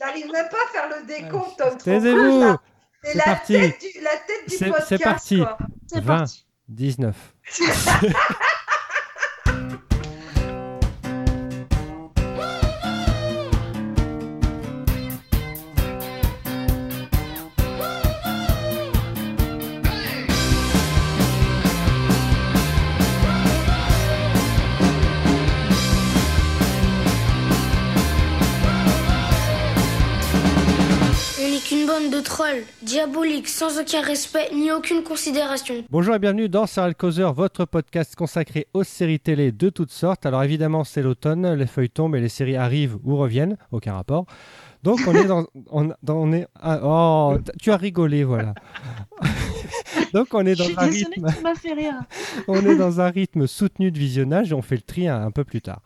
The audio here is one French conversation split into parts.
Il n'arrive même pas à faire le décompte, Tom. Taisez-vous C'est la, parti. tête du- la tête du C'est- podcast. c'est parti. quoi. C'est 20, parti. 19. bande de trolls, diaboliques, sans aucun respect ni aucune considération. Bonjour et bienvenue dans Serial Causeur, votre podcast consacré aux séries télé de toutes sortes. Alors évidemment, c'est l'automne, les feuilles tombent et les séries arrivent ou reviennent, aucun rapport. Donc on est dans... On, dans- on est, ah, oh, tu as rigolé, voilà. Donc on est dans un rythme... on est dans un rythme soutenu de visionnage et on fait le tri un, un peu plus tard.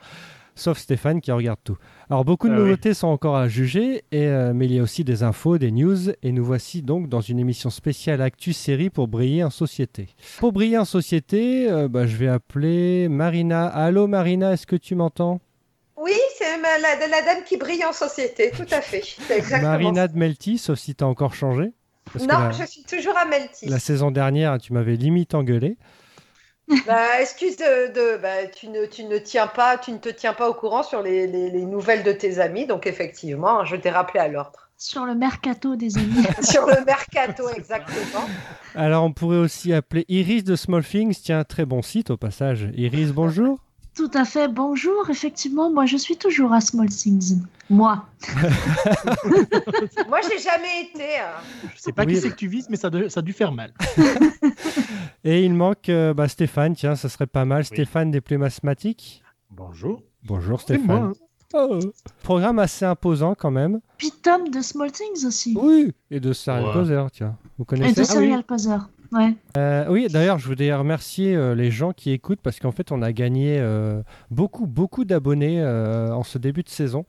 Sauf Stéphane qui regarde tout. Alors beaucoup de Ah oui. nouveautés sont encore à juger, et, euh, mais il y a aussi des infos, des news, et nous voici donc dans une émission spéciale Actu Série pour briller en société. Pour briller en société, euh, bah, je vais appeler Marina. Allô Marina, est-ce que tu m'entends? Oui, c'est la, la dame qui brille en société, tout à fait. Exactement Marina de Melty, sauf si tu as encore changé. Parce ça. que Non, la, je suis toujours à Melty. la saison dernière, tu m'avais limite engueulé. Bah, excuse de, de- bah, tu ne tu ne tiens pas, tu ne te tiens pas au courant sur les, les- les nouvelles de tes amis, donc effectivement, je t'ai rappelé à l'ordre. Sur le mercato des amis. sur le mercato, exactement. Alors on pourrait aussi appeler Iris de Small Things, tiens, très bon site au passage. Iris, bonjour. Tout à fait. Bonjour. Effectivement, moi, je suis toujours à Small Things. Moi. Moi, j'ai jamais été. hein. Je sais pas Oui. qui c'est que tu vises, mais ça, doit- ça a dû faire mal. Et il manque euh, bah, Stéphane, tiens, ça serait pas mal. Stéphane des plaies mathématiques. Bonjour. Bonjour Stéphane. moi. Oh. Programme assez imposant quand même. Puis Tom de Small Things aussi. Oui. Et de Serial Ouais. Tiens. Vous Et connaissez de Ah oui. Serial Causeur. Ouais. Euh, Oui, d'ailleurs, je voudrais remercier euh, les gens qui écoutent parce qu'en fait, on a gagné euh, beaucoup, beaucoup d'abonnés euh, en ce début de saison.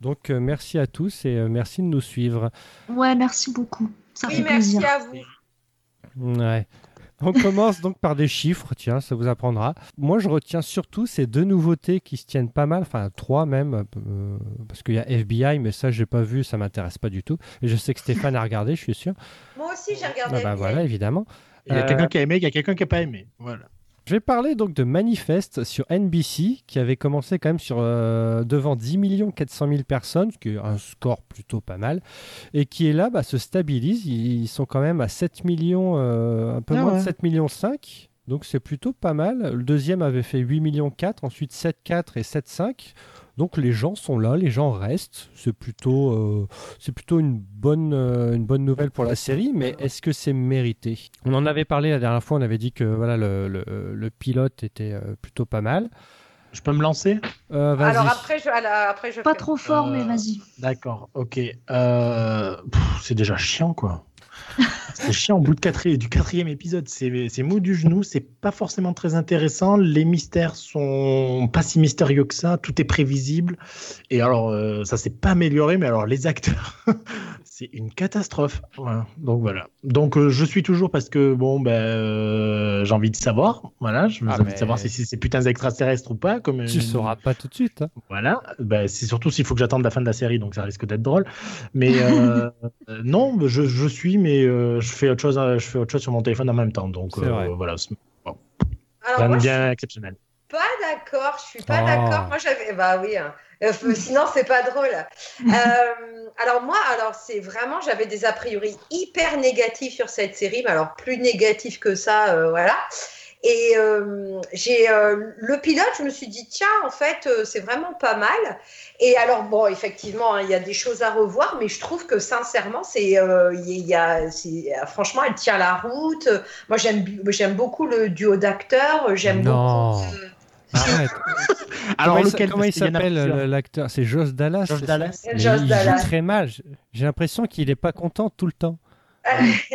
Donc, euh, merci à tous et euh, merci de nous suivre. Ouais, merci beaucoup. Ça Oui, fait merci plaisir. à vous. Ouais. On commence donc par des chiffres, tiens, ça vous apprendra. Moi, je retiens surtout ces deux nouveautés qui se tiennent pas mal, enfin trois même, euh, parce qu'il y a FBI, mais ça, j'ai pas vu, ça m'intéresse pas du tout. Et je sais que Stéphane a regardé, je suis sûr. Moi aussi, j'ai regardé. Ah bah voilà, évidemment. Il y a Euh, quelqu'un qui a aimé, il y a quelqu'un qui a pas aimé. Voilà. Je vais parler donc de Manifest sur NBC, qui avait commencé quand même sur, euh, devant 10 400 000 personnes, ce qui est un score plutôt pas mal, et qui est là, bah, se stabilise. Ils sont quand même à 7 millions, euh, un peu Ah moins ouais. de 7 millions 5. Donc c'est plutôt pas mal. Le deuxième avait fait 8 millions 4, ensuite 7 4 et 7 5. Donc les gens sont là, les gens restent. C'est plutôt, euh, c'est plutôt une bonne, euh, une bonne nouvelle pour la série, mais est-ce que c'est mérité? On en avait parlé la dernière fois, on avait dit que voilà, le, le- le pilote était euh, plutôt pas mal. Je peux me lancer? Euh, vas-y. Alors après, je, alors, après, je Pas fais- trop fort, Euh, mais vas-y. D'accord, ok. Euh, c'est déjà chiant, quoi. C'est chiant au bout de quatri- du quatrième épisode. C'est mou du genou, c'est pas forcément très intéressant. Les mystères sont pas si mystérieux que ça. Tout est prévisible. Et alors, euh, ça s'est pas amélioré, mais alors les acteurs, c'est une catastrophe. Voilà. Donc voilà. Donc euh, je suis toujours parce que bon, ben, euh, j'ai envie de savoir. Voilà, j'ai Ah, envie mais- de savoir si c'est ces putains extraterrestres ou pas. Comme Tu sauras pas tout de suite. hein. voilà, bah, c'est surtout s'il faut que j'attende la fin de la série, donc ça risque d'être drôle. Mais non, je, je suis, mais euh, je fais autre chose, euh, je fais autre chose sur mon téléphone en même temps, donc euh, vrai. voilà, c'est Alors, moi, de je bien exceptionnel. pas d'accord, je suis pas Oh. d'accord. Moi, j'avais, bah oui, hein. Euh, sinon c'est pas drôle. Euh, alors moi, alors c'est vraiment, j'avais des a priori hyper négatifs sur cette série, mais alors plus négatifs que ça, euh, voilà. Et euh, j'ai euh, le pilote, je me suis dit tiens, en fait, euh, c'est vraiment pas mal. Et alors bon, effectivement, hein, il y a des choses à revoir, mais je trouve que sincèrement, c'est, euh, il y a, c'est- franchement, elle tient la route. Moi, j'aime, j'aime beaucoup le duo d'acteurs. J'aime Non. beaucoup. euh, Arrête. Alors comment il, lequel? comment il s'appelle l'acteur? C'est Josh Dallas. Josh Dallas. Josh il Dallas. joue très mal. J'ai- J'ai l'impression qu'il est pas content tout le temps.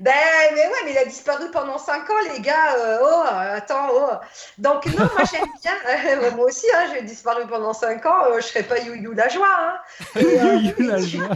ben, mais ouais, mais il a disparu pendant 5 ans, les gars. Euh, oh, attends, oh. Donc, non, moi j'aime bien. Euh, moi aussi, hein, j'ai disparu pendant 5 ans, euh, je serais pas you-you la joie. Hein. Et, euh, You, you, la joie.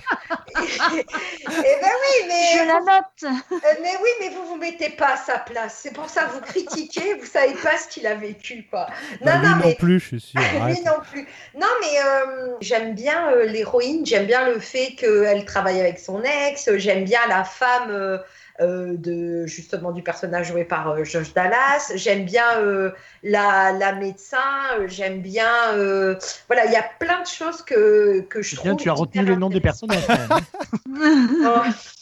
Eh ben oui, mais Je la note. Mais oui, mais vous vous mettez pas à sa place. C'est pour ça que vous critiquez, vous savez pas ce qu'il a vécu, quoi. Bah, Non, lui non, non mais plus, je suis lui non plus. Non, mais euh, j'aime bien euh, l'héroïne, j'aime bien le fait qu'elle travaille avec son ex, j'aime bien la femme euh, euh, de justement du personnage joué par euh, Josh Dallas, j'aime bien euh, la, la médecin, j'aime bien. euh, voilà, il y a plein de choses que, que je bien, trouve. tu as retenu les noms des personnages.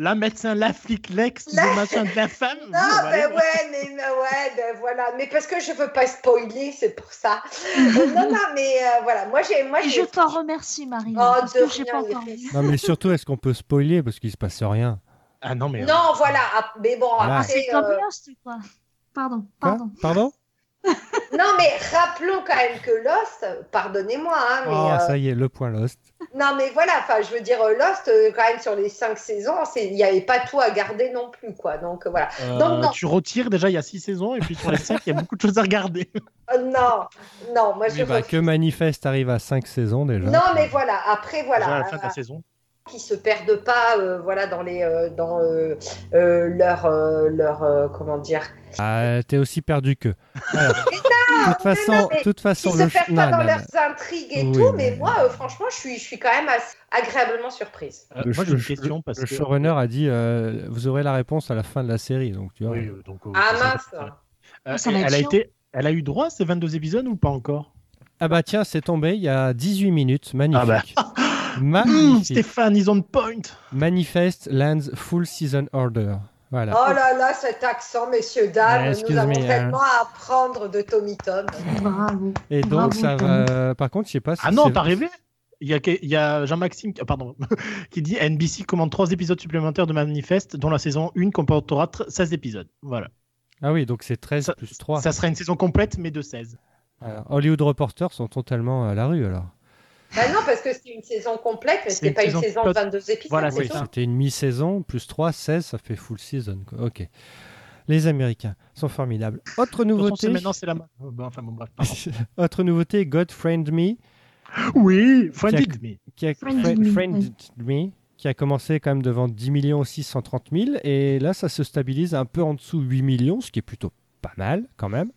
La médecin, la flic, l'ex, La- le machin de la femme. Non, ben ouais, mais ouais, ben voilà. Mais parce que je veux pas spoiler, c'est pour ça. Euh, non, non, mais euh, voilà. Moi, j'ai, moi, Et j'ai. je t'en remercie, Marie. Oh, parce de que pas rien, vu. Non, mais surtout, est-ce qu'on peut spoiler parce qu'il se passe rien? Ah non, mais. euh, Non, voilà. ah, Mais bon, Voilà. Ah, c'est après. comme euh, Lost, quoi. Pardon, Quoi? pardon? Non, mais rappelons quand même que Lost, pardonnez-moi, hein, mais. Oh, euh, ça y est, le point Lost. Non, mais voilà. Enfin, je veux dire, euh, Lost, euh, quand même, sur les cinq saisons, c'est- il n'y avait pas tout à garder non plus, quoi. Donc voilà. euh, Donc, non. tu retires déjà, il y a six saisons, et puis sur les cinq, il y a beaucoup de choses à regarder. Euh, non, non, moi, je. Oui, bah, que Manifeste arrive à 5 saisons déjà. Non, mais voilà. Après, voilà. Déjà à la fin de la saison. Qui se perdent pas euh, voilà dans les euh, dans euh, euh, leur euh, leur euh, comment dire? Ah, t'es aussi perdu que. De toute façon, non, mais de toute qui façon, se le perdent ch- pas non, dans non, leurs non. intrigues et Oui, tout mais- mais moi euh, franchement je suis je suis quand même assez agréablement surprise Euh, Le moi, j'ai une le question parce Le que. showrunner a dit euh, vous aurez la réponse à la fin de la série. Donc, tu vois. Oui, donc, ah mince ça- Euh, Ça va être elle, a chiant. été, elle a eu droit à ces 22 épisodes ou pas encore? Ah bah tiens, c'est tombé il y a 18 minutes. Magnifique. Ah bah. Magnifique. Stéphane, ils ont point. Manifest lands full season order. Voilà. oh là là cet accent messieurs dames Ouais, nous avons me, hein. tellement à apprendre de Tommy Tom Bravo. Et donc, Bravo, ça Tom. va. Par contre, je sais pas si. Ah non, t'as rêvé il y a, Jean-Maxime ah, pardon, qui dit NBC commande 3 épisodes supplémentaires de Manifest, dont la saison 1 comportera tr- 16 épisodes. Voilà. Ah oui, donc c'est 13 Ça- plus 3. Ça sera une saison complète, mais de 16. Alors, Hollywood Reporters sont totalement à la rue alors. Bah non parce que c'était une saison complète mais C'est c'était pas une saison saison de complète. 22 épisodes Voilà, c'est c'est. C'était une mi-saison, plus 3, 16, ça fait full season. quoi. Ok. Les Américains sont formidables. Autre nouveauté, c'est- maintenant, c'est la main. Oh, enfin, bon, bref, pardon. autre nouveauté, God Friend Me, oui, Friended Me. qui a, Friended Me, Friended Me, qui a commencé quand même devant 10 millions 630 000, et là ça se stabilise un peu en dessous 8 millions, ce qui est plutôt pas mal quand même.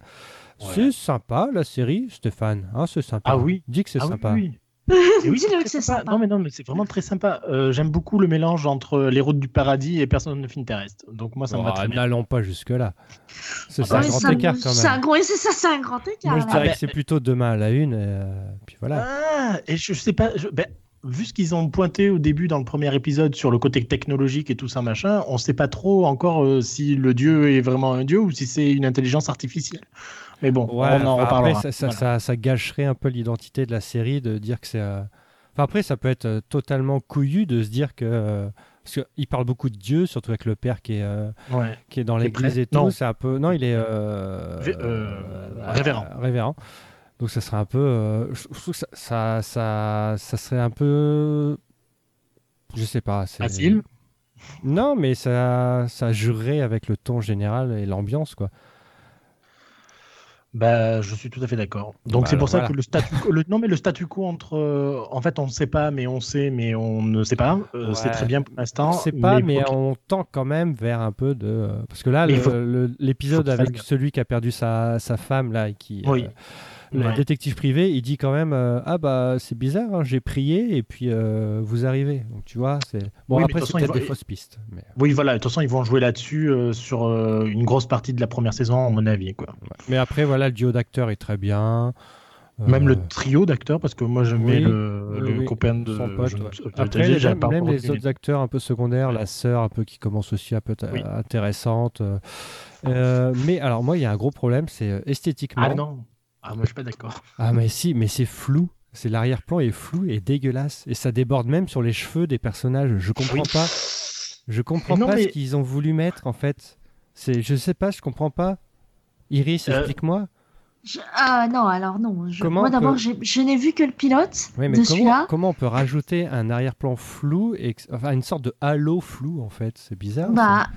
Ouais. C'est sympa la série, Stéphane. Hein, c'est sympa. Ah oui. Dis que c'est Ah oui, sympa. oui. Et oui, Dis-le très que c'est sympa. sympa. Non, mais non, mais c'est vraiment très sympa. Euh, J'aime beaucoup le mélange entre les routes du paradis et personne ne film terrestre. Donc moi, ça me va Oh, très bien. N'allons pas jusque-là. C'est Ah c'est un bah, grand ça- écart quand c'est un même. gros- c'est ça, c'est un grand écart. Moi je dirais bah, que c'est plutôt demain à la une, et, euh, puis voilà. Ah, et je sais pas. je- ben, vu ce qu'ils ont pointé au début dans le premier épisode sur le côté technologique et tout ça machin, on sait pas trop encore euh, si le dieu est vraiment un dieu ou si c'est une intelligence artificielle. Mais bon, Ouais, on en reparlera. Après, ça, ça, Voilà. ça- ça gâcherait un peu l'identité de la série de dire que c'est. euh, Enfin, après, ça peut être euh, totalement couillu de se dire que. euh, Parce qu'il parle beaucoup de Dieu, surtout avec le père qui est, euh, Ouais. qui est dans l'église et tout. Non. C'est un peu. Non, il est. euh, euh, révérend. révérend. Donc, ça serait un peu. je je trouve que ça, ça, ça, ça serait un peu. Je sais pas. c'est- Facile. Non, mais ça, ça jurerait avec le ton général et l'ambiance, quoi. Bah, je suis tout à fait d'accord. Donc Bah c'est pour ça voilà. que le statu quo, le- non mais le statu quo entre, euh, en fait, on ne sait pas, mais on sait, mais on ne sait pas. Euh, C'est très bien pour l'instant. On sait pas, mais, on tend quand même vers un peu de. euh, Parce que là, l'épisode avec celui qui a perdu sa, sa femme, là, et qui. Oui. euh, le Ouais. détective privé, il dit quand même euh, Ah, bah, c'est bizarre, hein, j'ai prié, et puis euh, vous arrivez. Donc, tu vois, c'est. Bon, Oui, après, c'est peut-être des fausses pistes. Mais... Oui, voilà. De toute façon, ils vont jouer là-dessus euh, sur euh, une grosse partie de la première saison, à mon avis, quoi. mais après, voilà, le duo d'acteurs est très bien. Euh, Même le trio d'acteurs, parce que moi j'aimais oui, le, oui, le oui, copain de. son pote, je ouais. je- Après, j'ai- les- même, même les autres acteurs un peu secondaires, la sœur un peu qui commence aussi un peu intéressante. euh, euh, mais alors, moi, il y a un gros problème, c'est euh, esthétiquement. Ah non. Ah, moi je suis pas d'accord. Ah mais si, mais c'est flou. C'est l'arrière-plan est flou et dégueulasse et ça déborde même sur les cheveux des personnages. Je comprends Oui. pas. Je comprends Non, pas mais- ce qu'ils ont voulu mettre en fait. C'est, je sais pas, je comprends pas. Iris, Euh, explique-moi. Je- Ah non, alors non. Je- Comment Moi d'abord, peut- je n'ai vu que le pilote Oui, mais de comment, celui-là. comment on peut rajouter un arrière-plan flou et enfin une sorte de halo flou en fait? C'est bizarre. ça.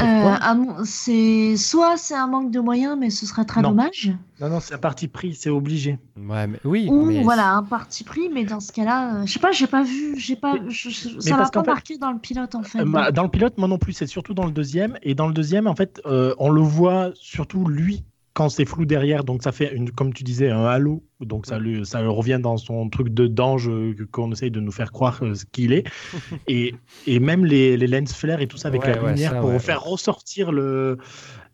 Euh, mon- c'est soit c'est un manque de moyens, mais ce serait très Non. dommage. Non, non, c'est un parti pris, c'est obligé. Ouais, mais oui. Ou mais voilà un parti pris, mais dans ce cas-là, euh, je sais pas, j'ai pas vu, j'ai pas, je- je- ça m'a pas fait- marqué dans le pilote en fait. Euh, bah, dans le pilote, moi non plus, c'est surtout dans le deuxième. Et dans le deuxième, en fait, euh, on le voit surtout lui quand c'est flou derrière. Donc ça fait, une, comme tu disais, un halo. Donc ça, lui, ça revient dans son truc de d'ange qu'on essaye de nous faire croire euh, ce qu'il est. et, et même les, les lens flares et tout ça avec Ouais, la ouais, lumière ça, pour ouais, faire ressortir le.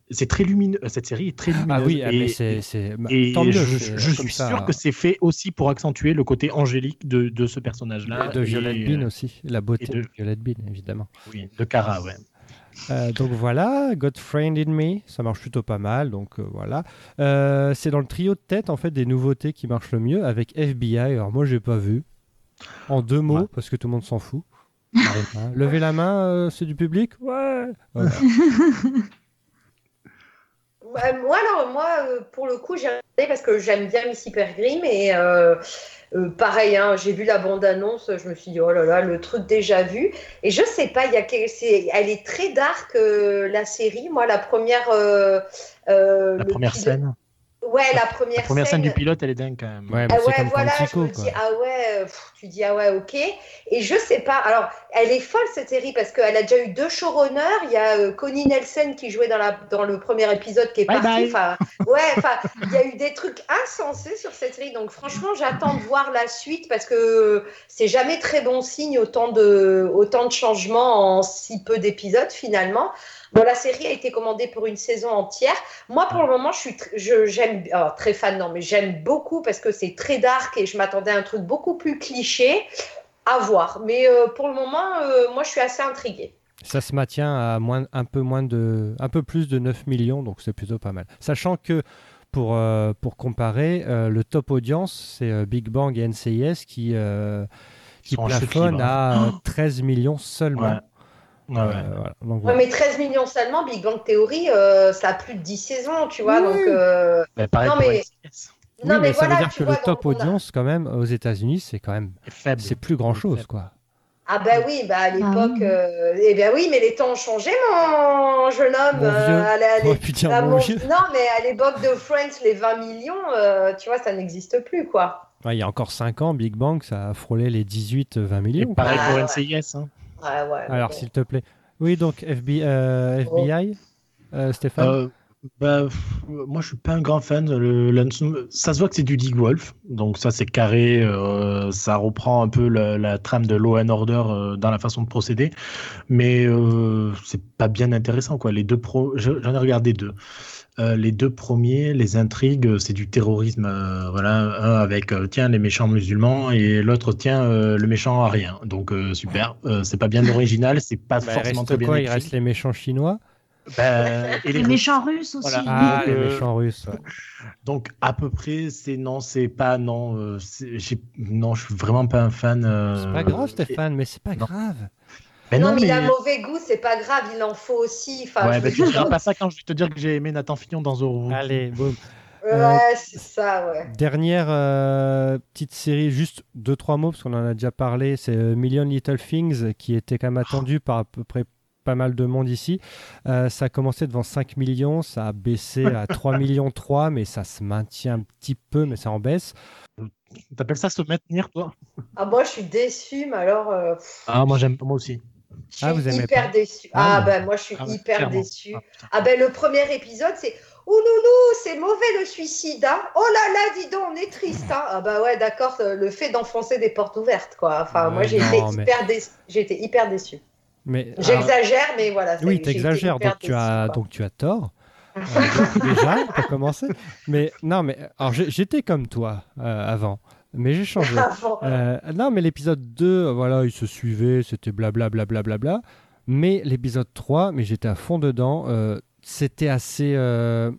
C'est très lumineux. Cette série est très lumineuse. Ah oui, ah, et, c'est. c'est- bah, et tant mieux. je, je suis ça. sûr que c'est fait aussi pour accentuer le côté angélique de, de ce personnage-là. de Violette Et, Bean euh, aussi, la beauté et de- de Violette Bean, évidemment. Oui, de Cara, ouais. Euh, donc voilà, Got Friend in Me, ça marche plutôt pas mal, donc euh, voilà. Euh, c'est dans le trio de tête en fait des nouveautés qui marchent le mieux avec FBI. Alors moi j'ai pas vu. En deux mots, Ouais. parce que tout le monde s'en fout. Hein, Levez la main, euh, c'est du public? Ouais. Voilà. Ouais, moi, alors, moi, euh, pour le coup, j'ai regardé parce que j'aime bien Miss Hypergrim et euh, pareil, hein, j'ai vu la bande-annonce, je me suis dit, oh là là, le truc déjà vu. Et je sais pas, il y a c'est- elle est très dark, euh, la série. Moi, la première. euh, La première pilote- scène. Ouais, la première, La première scène scène du pilote, elle est dingue quand même. Ouais, mais Ah c'est ouais, comme voilà, je me dis, ah ouais, pff, tu dis, ah ouais, ok. Et je sais pas, alors, elle est folle cette série parce qu'elle a déjà eu deux showrunners. Il y a euh, Connie Nelson qui jouait dans, la, dans le premier épisode qui est Bye parti. bye. Ouais, enfin, il y a eu des trucs insensés sur cette série. Donc, franchement, j'attends de voir la suite parce que c'est jamais très bon signe autant de, autant de changements en si peu d'épisodes finalement. Bon, la série a été commandée pour une saison entière. Moi, pour le moment, je suis tr- je, j'aime oh, très fan, non, mais j'aime beaucoup parce que c'est très dark et je m'attendais à un truc beaucoup plus cliché. À voir. Mais euh, pour le moment, euh, moi, je suis assez intriguée. Ça se maintient à moins, un peu moins de, un peu plus de 9 millions, donc c'est plutôt pas mal. Sachant que pour, euh, pour comparer, euh, le top audience, c'est euh, Big Bang et NCIS qui, euh, qui plafonnent libre, à euh, 13 millions seulement. Ouais. Ouais, ouais. Euh, voilà. Donc, Ouais, voilà. mais 13 millions seulement, Big Bang Theory, euh, ça a plus de 10 saisons, tu vois. Oui. Donc, euh, Bah, pareil Non, mais-. Oui, non, mais, ça voilà, veut dire que vois, le top donc on a- audience, quand même, aux États-Unis, c'est quand même, c'est plus grand chose, quoi. Ah bah oui, bah à l'époque, oui. euh, eh ben oui, mais les temps ont changé, mon jeune homme. Mon euh, à la- les- dire mon. Non, mais à l'époque de Friends, les 20 millions, euh, tu vois, ça n'existe plus, quoi. Ouais, il y a encore 5 ans, Big Bang, ça a frôlé les 18-20 Et millions. quoi. pareil Ah, pour ouais. NCIS. hein. Ouais, ouais. Alors, bon. s'il te plaît. Oui, donc FBI, euh, Oh. FBI euh, Stéphane Euh, bah, pff, moi, je suis pas un grand fan. Le, le- ça se voit que c'est du Dig Wolf, donc ça c'est carré. euh, ça reprend un peu la, la trame de Law and Order euh, dans la façon de procéder, mais euh, c'est pas bien intéressant quoi. Les deux pro, j'en ai regardé deux. Euh, les deux premiers, les intrigues, c'est du terrorisme. euh, voilà, un avec euh, tiens les méchants musulmans et l'autre tiens euh, le méchant arien. Donc euh, super. Euh, c'est pas bien original, c'est pas Bah, il forcément reste très bien quoi? Il écrit. reste les méchants chinois? Bah, et Les Russes. méchants russes aussi. Voilà. Ah, donc, les méchants russes. ouais. Donc à peu près, c'est non, c'est pas non, euh, non, je suis vraiment pas un fan. euh, C'est pas grave, Stéphane, mais c'est pas non. grave. Mais non, non, mais il a mauvais goût, c'est pas grave, il en faut aussi. Enfin, ouais, je bah, veux tu diras pas ça quand je vais te dire que j'ai aimé Nathan Fillion dans Zorro. Allez, boum. Ouais, c'est ça, ouais. Dernière euh, petite série, juste deux, trois mots, parce qu'on en a déjà parlé, c'est euh, Million Little Things, qui était quand même attendu par à peu près pas mal de monde ici. Euh, ça a commencé devant 5 millions, ça a baissé à 3 millions 3, mais ça se maintient un petit peu, mais ça en baisse. T'appelles ça se maintenir, toi? Ah, moi, je suis déçue, mais alors. euh, Ah, moi j'aime, moi aussi. Je suis Ah, vous aimez hyper déçue. Ah, Ah, ben, moi, je suis Ah hyper clairement. déçue. Ah, ben le premier épisode c'est Oh loulou, c'est mauvais le suicide. Hein oh là là, dis donc, on est triste. Hein ah bah ouais, d'accord, euh, le fait d'enfoncer des portes ouvertes quoi. Enfin, moi j'ai été mais- été hyper déçue. Mais, J'exagère, mais voilà. oui, t'exagères, donc tu as, quoi. donc tu as tort. Euh, déjà, pour commencer. Mais non, mais alors j'étais comme toi euh, avant, mais j'ai changé. Ah. Euh, non, mais l'épisode 2, euh, voilà, il se suivait, c'était blablabla. Bla, bla, bla, mais l'épisode 3, mais j'étais à fond dedans, euh, c'était assez. euh,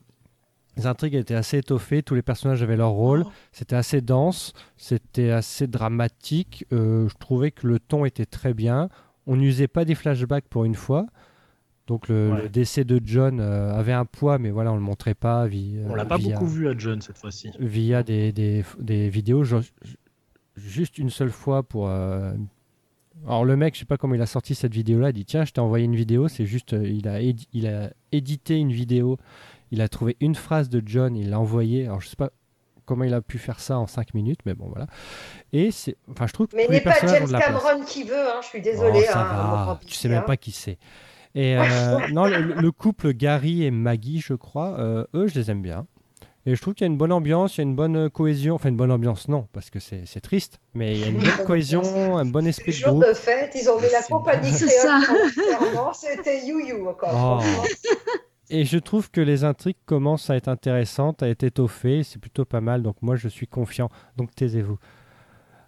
les intrigues étaient assez étoffées, tous les personnages avaient leur rôle, Oh. c'était assez dense, c'était assez dramatique. je trouvais que le ton était très bien. On n'usait pas des flashbacks pour une fois. Donc le, Ouais. le décès de John euh, avait un poids, mais voilà, on le montrait pas. vi- On euh, l'a pas via- beaucoup vu à John cette fois-ci. via des, des, des vidéos, je- juste une seule fois pour, euh, Alors le mec, je sais pas comment il a sorti cette vidéo-là, il dit tiens, je t'ai envoyé une vidéo, c'est juste, il a, il a édité une vidéo, il a trouvé une phrase de John, il l'a envoyée. Alors je sais pas comment il a pu faire ça en 5 minutes, mais bon voilà. Et c'est, enfin je trouve que Mais n'est pas James. Cameron qui veut, hein, je suis désolée. Oh, ça hein, va, tu sais même hein. pas qui c'est. Et euh, non, le, le couple Gary et Maggie, je crois, euh, eux, je les aime bien. Et je trouve qu'il y a une bonne ambiance, il y a une bonne cohésion. Enfin, une bonne ambiance, non, parce que c'est c'est triste. Mais il y a une bonne cohésion, un bon esprit de Jour groupe. de fête, ils ont mis la compagnie C'est créole c'était you-you encore. Oh. franchement. Et je trouve que les intrigues commencent à être intéressantes, à être étoffées. C'est plutôt pas mal. Donc moi, je suis confiant. Donc taisez-vous.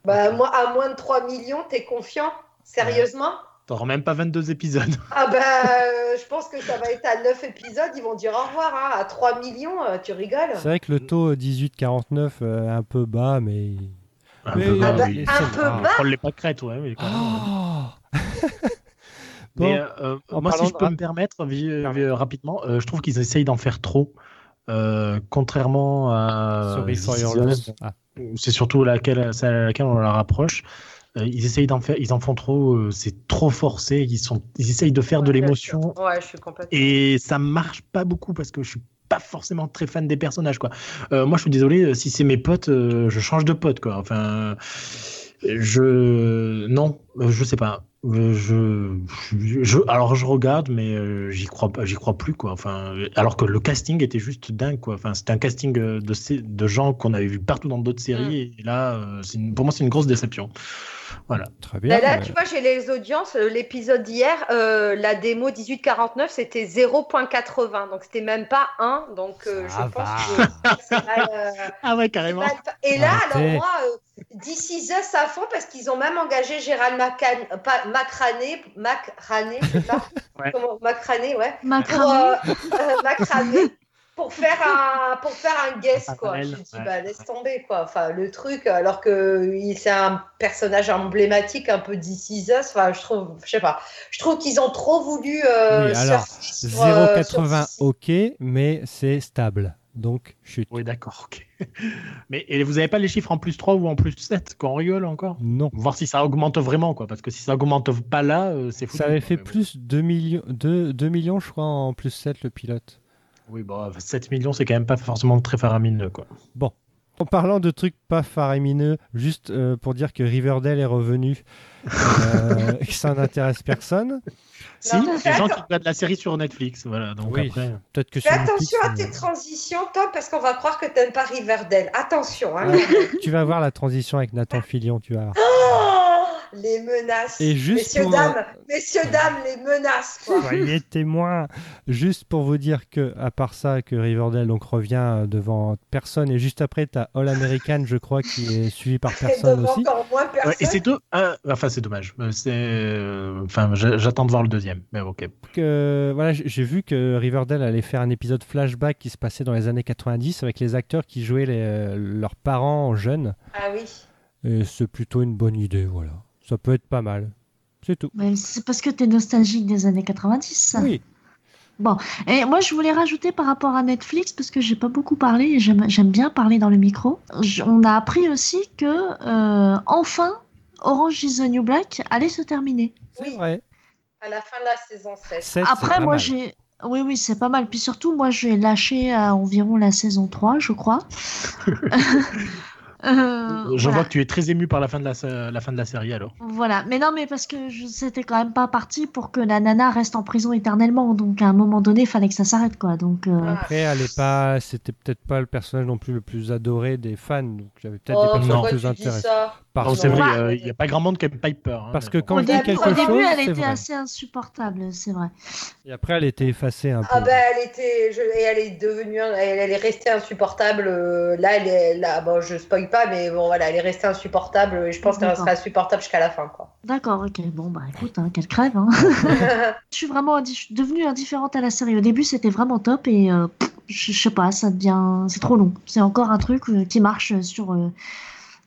Bah, moi, à moins de 3 millions, t'es confiant? Sérieusement? T'auras même pas 22 épisodes. Ah bah, euh, je pense que ça va être à 9 épisodes, ils vont dire au revoir. hein. À 3 millions, euh, tu rigoles C'est vrai que le taux 18-49 euh, est un peu bas, mais. Un Mais- peu Ah bas, bah, oui. un peu Ah. bas Prends les pâquerettes, ouais. mais quand même. Oh Mais Bon, euh, en moi, si je peux me permettre, rapidement, euh, je trouve qu'ils essayent d'en faire trop. Euh, contrairement à. Ah. c'est surtout laquelle, celle à laquelle on la rapproche. Euh, ils essayent d'en faire, ils en font trop, euh, c'est trop forcé. Ils sont, ils essayent de faire de Ouais, l'émotion sûr. Ouais, je suis complètement. et ça marche pas beaucoup parce que je suis pas forcément très fan des personnages quoi. Euh, moi je suis désolé si c'est mes potes, je change de pote quoi. Enfin, je non, je sais pas. Je, je, je- alors je regarde mais j'y crois j'y crois plus quoi. Enfin, alors que le casting était juste dingue quoi. Enfin, c'était un casting de de gens qu'on avait vu partout dans d'autres séries et là une- pour moi c'est une grosse déception. Voilà. Très bien. Là, là, mais- tu vois, j'ai les audiences. euh, L'épisode d'hier, euh, la démo 1849, c'était 0.80. Donc, c'était même pas 1. Donc, euh, je pense que c'est mal, euh, Ah ouais carrément. mal Et là, Arrêtez. alors moi, euh, This Is Us à fond parce qu'ils ont même engagé Gérald Macan... pas, Macrané, Macrané, c'est ça Ouais. Comment Macrané, ouais. Pour, euh, euh, Macrané, pour faire un, pour faire un guest, quoi. Je me dis, ouais. bah, laisse tomber, quoi. Enfin, le truc, alors que il- c'est un personnage emblématique, un peu Us. Enfin, je trouve, je sais pas. Je trouve qu'ils ont trop voulu. Euh, Oui, alors, surfer sur, euh, sur 0,80 Sissi. ok, mais c'est stable. Donc chute. Oui d'accord ok. mais et vous avez pas les chiffres en plus 3 ou en plus 7 qu'on rigole encore? Non. voir si ça augmente vraiment quoi parce que si ça augmente pas là euh, c'est fou Ça avait fait plus 2 millions, 2, 2 millions, je crois, en plus 7 le pilote. Oui bon 7 millions c'est quand même pas forcément très faramineux quoi En parlant de trucs pas faramineux, juste euh, pour dire que Riverdale est revenu, euh, que ça n'intéresse personne. si Non, les gens qui regardent la série sur Netflix voilà donc Oui. après Peut-être que Fais sur Netflix, attention à euh, tes transitions, Tom, parce qu'on va croire que t'aimes pas Riverdale. Attention, hein. Ouais. tu vas voir la transition avec Nathan Fillion, tu vas voir. Oh, les menaces. Et juste messieurs, pour, dames, messieurs, dames, les menaces, quoi. Soyez témoins. Juste pour vous dire que, à part ça, que Riverdale donc revient euh, devant personne et juste après, tu as All American, je crois, qui est suivi par personne aussi. encore moins Ouais, personne. et c'est deux ah, enfin c'est dommage Euh, c'est euh, enfin j'a- j'attends de voir le deuxième mais ok voilà, j'ai vu que Riverdale allait faire un épisode flashback qui se passait dans les années 90 avec les acteurs qui jouaient les- leurs parents jeunes. Ah oui. Et c'est plutôt une bonne idée, voilà. Ça peut être pas mal. C'est tout. C'est parce que tu es nostalgique des années 90. Oui. Et moi, je voulais rajouter par rapport à Netflix, parce que j'ai pas beaucoup parlé et j'aime bien parler dans le micro. On a appris aussi que, euh, enfin, Orange is the New Black allait se terminer. C'est Oui. vrai. À la fin de la saison 16. Sept, c'est Après, pas moi, j'ai. Oui, oui, c'est pas mal. Puis surtout, moi, j'ai lâché à environ la saison 3, je crois. Euh, je voilà. vois que tu es très ému par la fin de la, fin de la série alors Voilà, mais non, mais parce que je- c'était quand même pas parti pour que la nana reste en prison éternellement. Donc à un moment donné, il fallait que ça s'arrête, quoi. Donc euh, Ah. Après, elle est pas, c'était peut-être pas le personnage non plus le plus adoré des fans, donc j'avais peut-être Oh, des personnages pourquoi plus intéressants. Parce c'est vrai Ouais. euh, il y a pas grand monde qui aime Piper hein, Parce que quand au je dis début, quelque au début, chose, elle c'est était vrai. assez insupportable, c'est vrai. Et après, elle était effacée un peu. Ah ben elle était je- et elle est devenue elle, elle est restée insupportable euh, là elle est là bon je spoil pas mais bon voilà elle est restée insupportable et je pense qu'elle restera insupportable jusqu'à la fin quoi. D'accord, ok. Bon, bah écoute, hein, qu'elle crève. Hein. je suis vraiment indi- je suis devenue indifférente à la série. Au début, c'était vraiment top et euh, pff, je je sais pas, ça devient. C'est trop long. C'est encore un truc euh, qui marche sur. euh,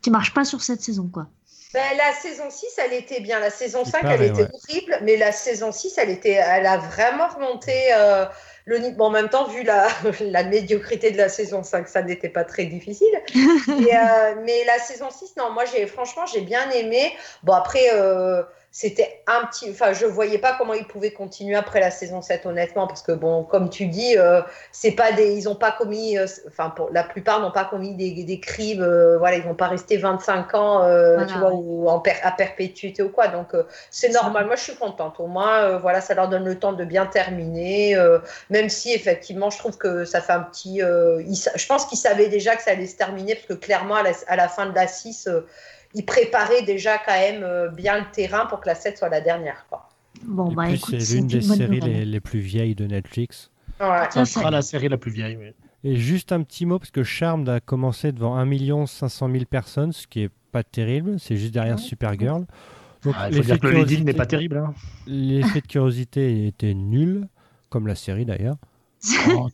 qui marche pas sur cette saison, quoi. Ben, la saison 6, elle était bien. La saison Il 5, paraît, elle était ouais. horrible. Mais la saison 6, elle, était, elle a vraiment remonté euh, le niveau. Bon, en même temps, vu la, la médiocrité de la saison 5, ça n'était pas très difficile. Et, euh, mais la saison 6, non, moi, j'ai franchement, j'ai bien aimé. Bon, après, euh, c'était un petit. Enfin, je voyais pas comment ils pouvaient continuer après la saison 7, honnêtement, parce que, bon, comme tu dis, euh, c'est pas des, ils n'ont pas commis. euh, Enfin, pour la plupart n'ont pas commis des, des crimes. euh, voilà, ils vont pas rester 25 ans, Voilà, tu vois, ou en per- à perpétuité ou quoi. Donc, c'est ça. normal. Moi, je suis contente. Au moins, voilà, ça leur donne le temps de bien terminer. même si, effectivement, je trouve que ça fait un petit. ils je pense qu'ils savaient déjà que ça allait se terminer, parce que clairement, à la, à la fin de la 6, ils préparaient déjà quand même euh, bien le terrain pour que la 7 soit la dernière. Quoi. Bon, bah écoute, c'est l'une une des séries les, les plus vieilles de Netflix. Ouais. Ça sera la série la plus vieille. Et juste un petit mot, parce que Charmed a commencé devant 1 500 000 personnes, ce qui est pas terrible, c'est juste derrière Supergirl. Donc, Ah, il faut l'effet dire que de n'est pas terrible. Hein. L'effet de curiosité était nul, comme la série d'ailleurs. Oh.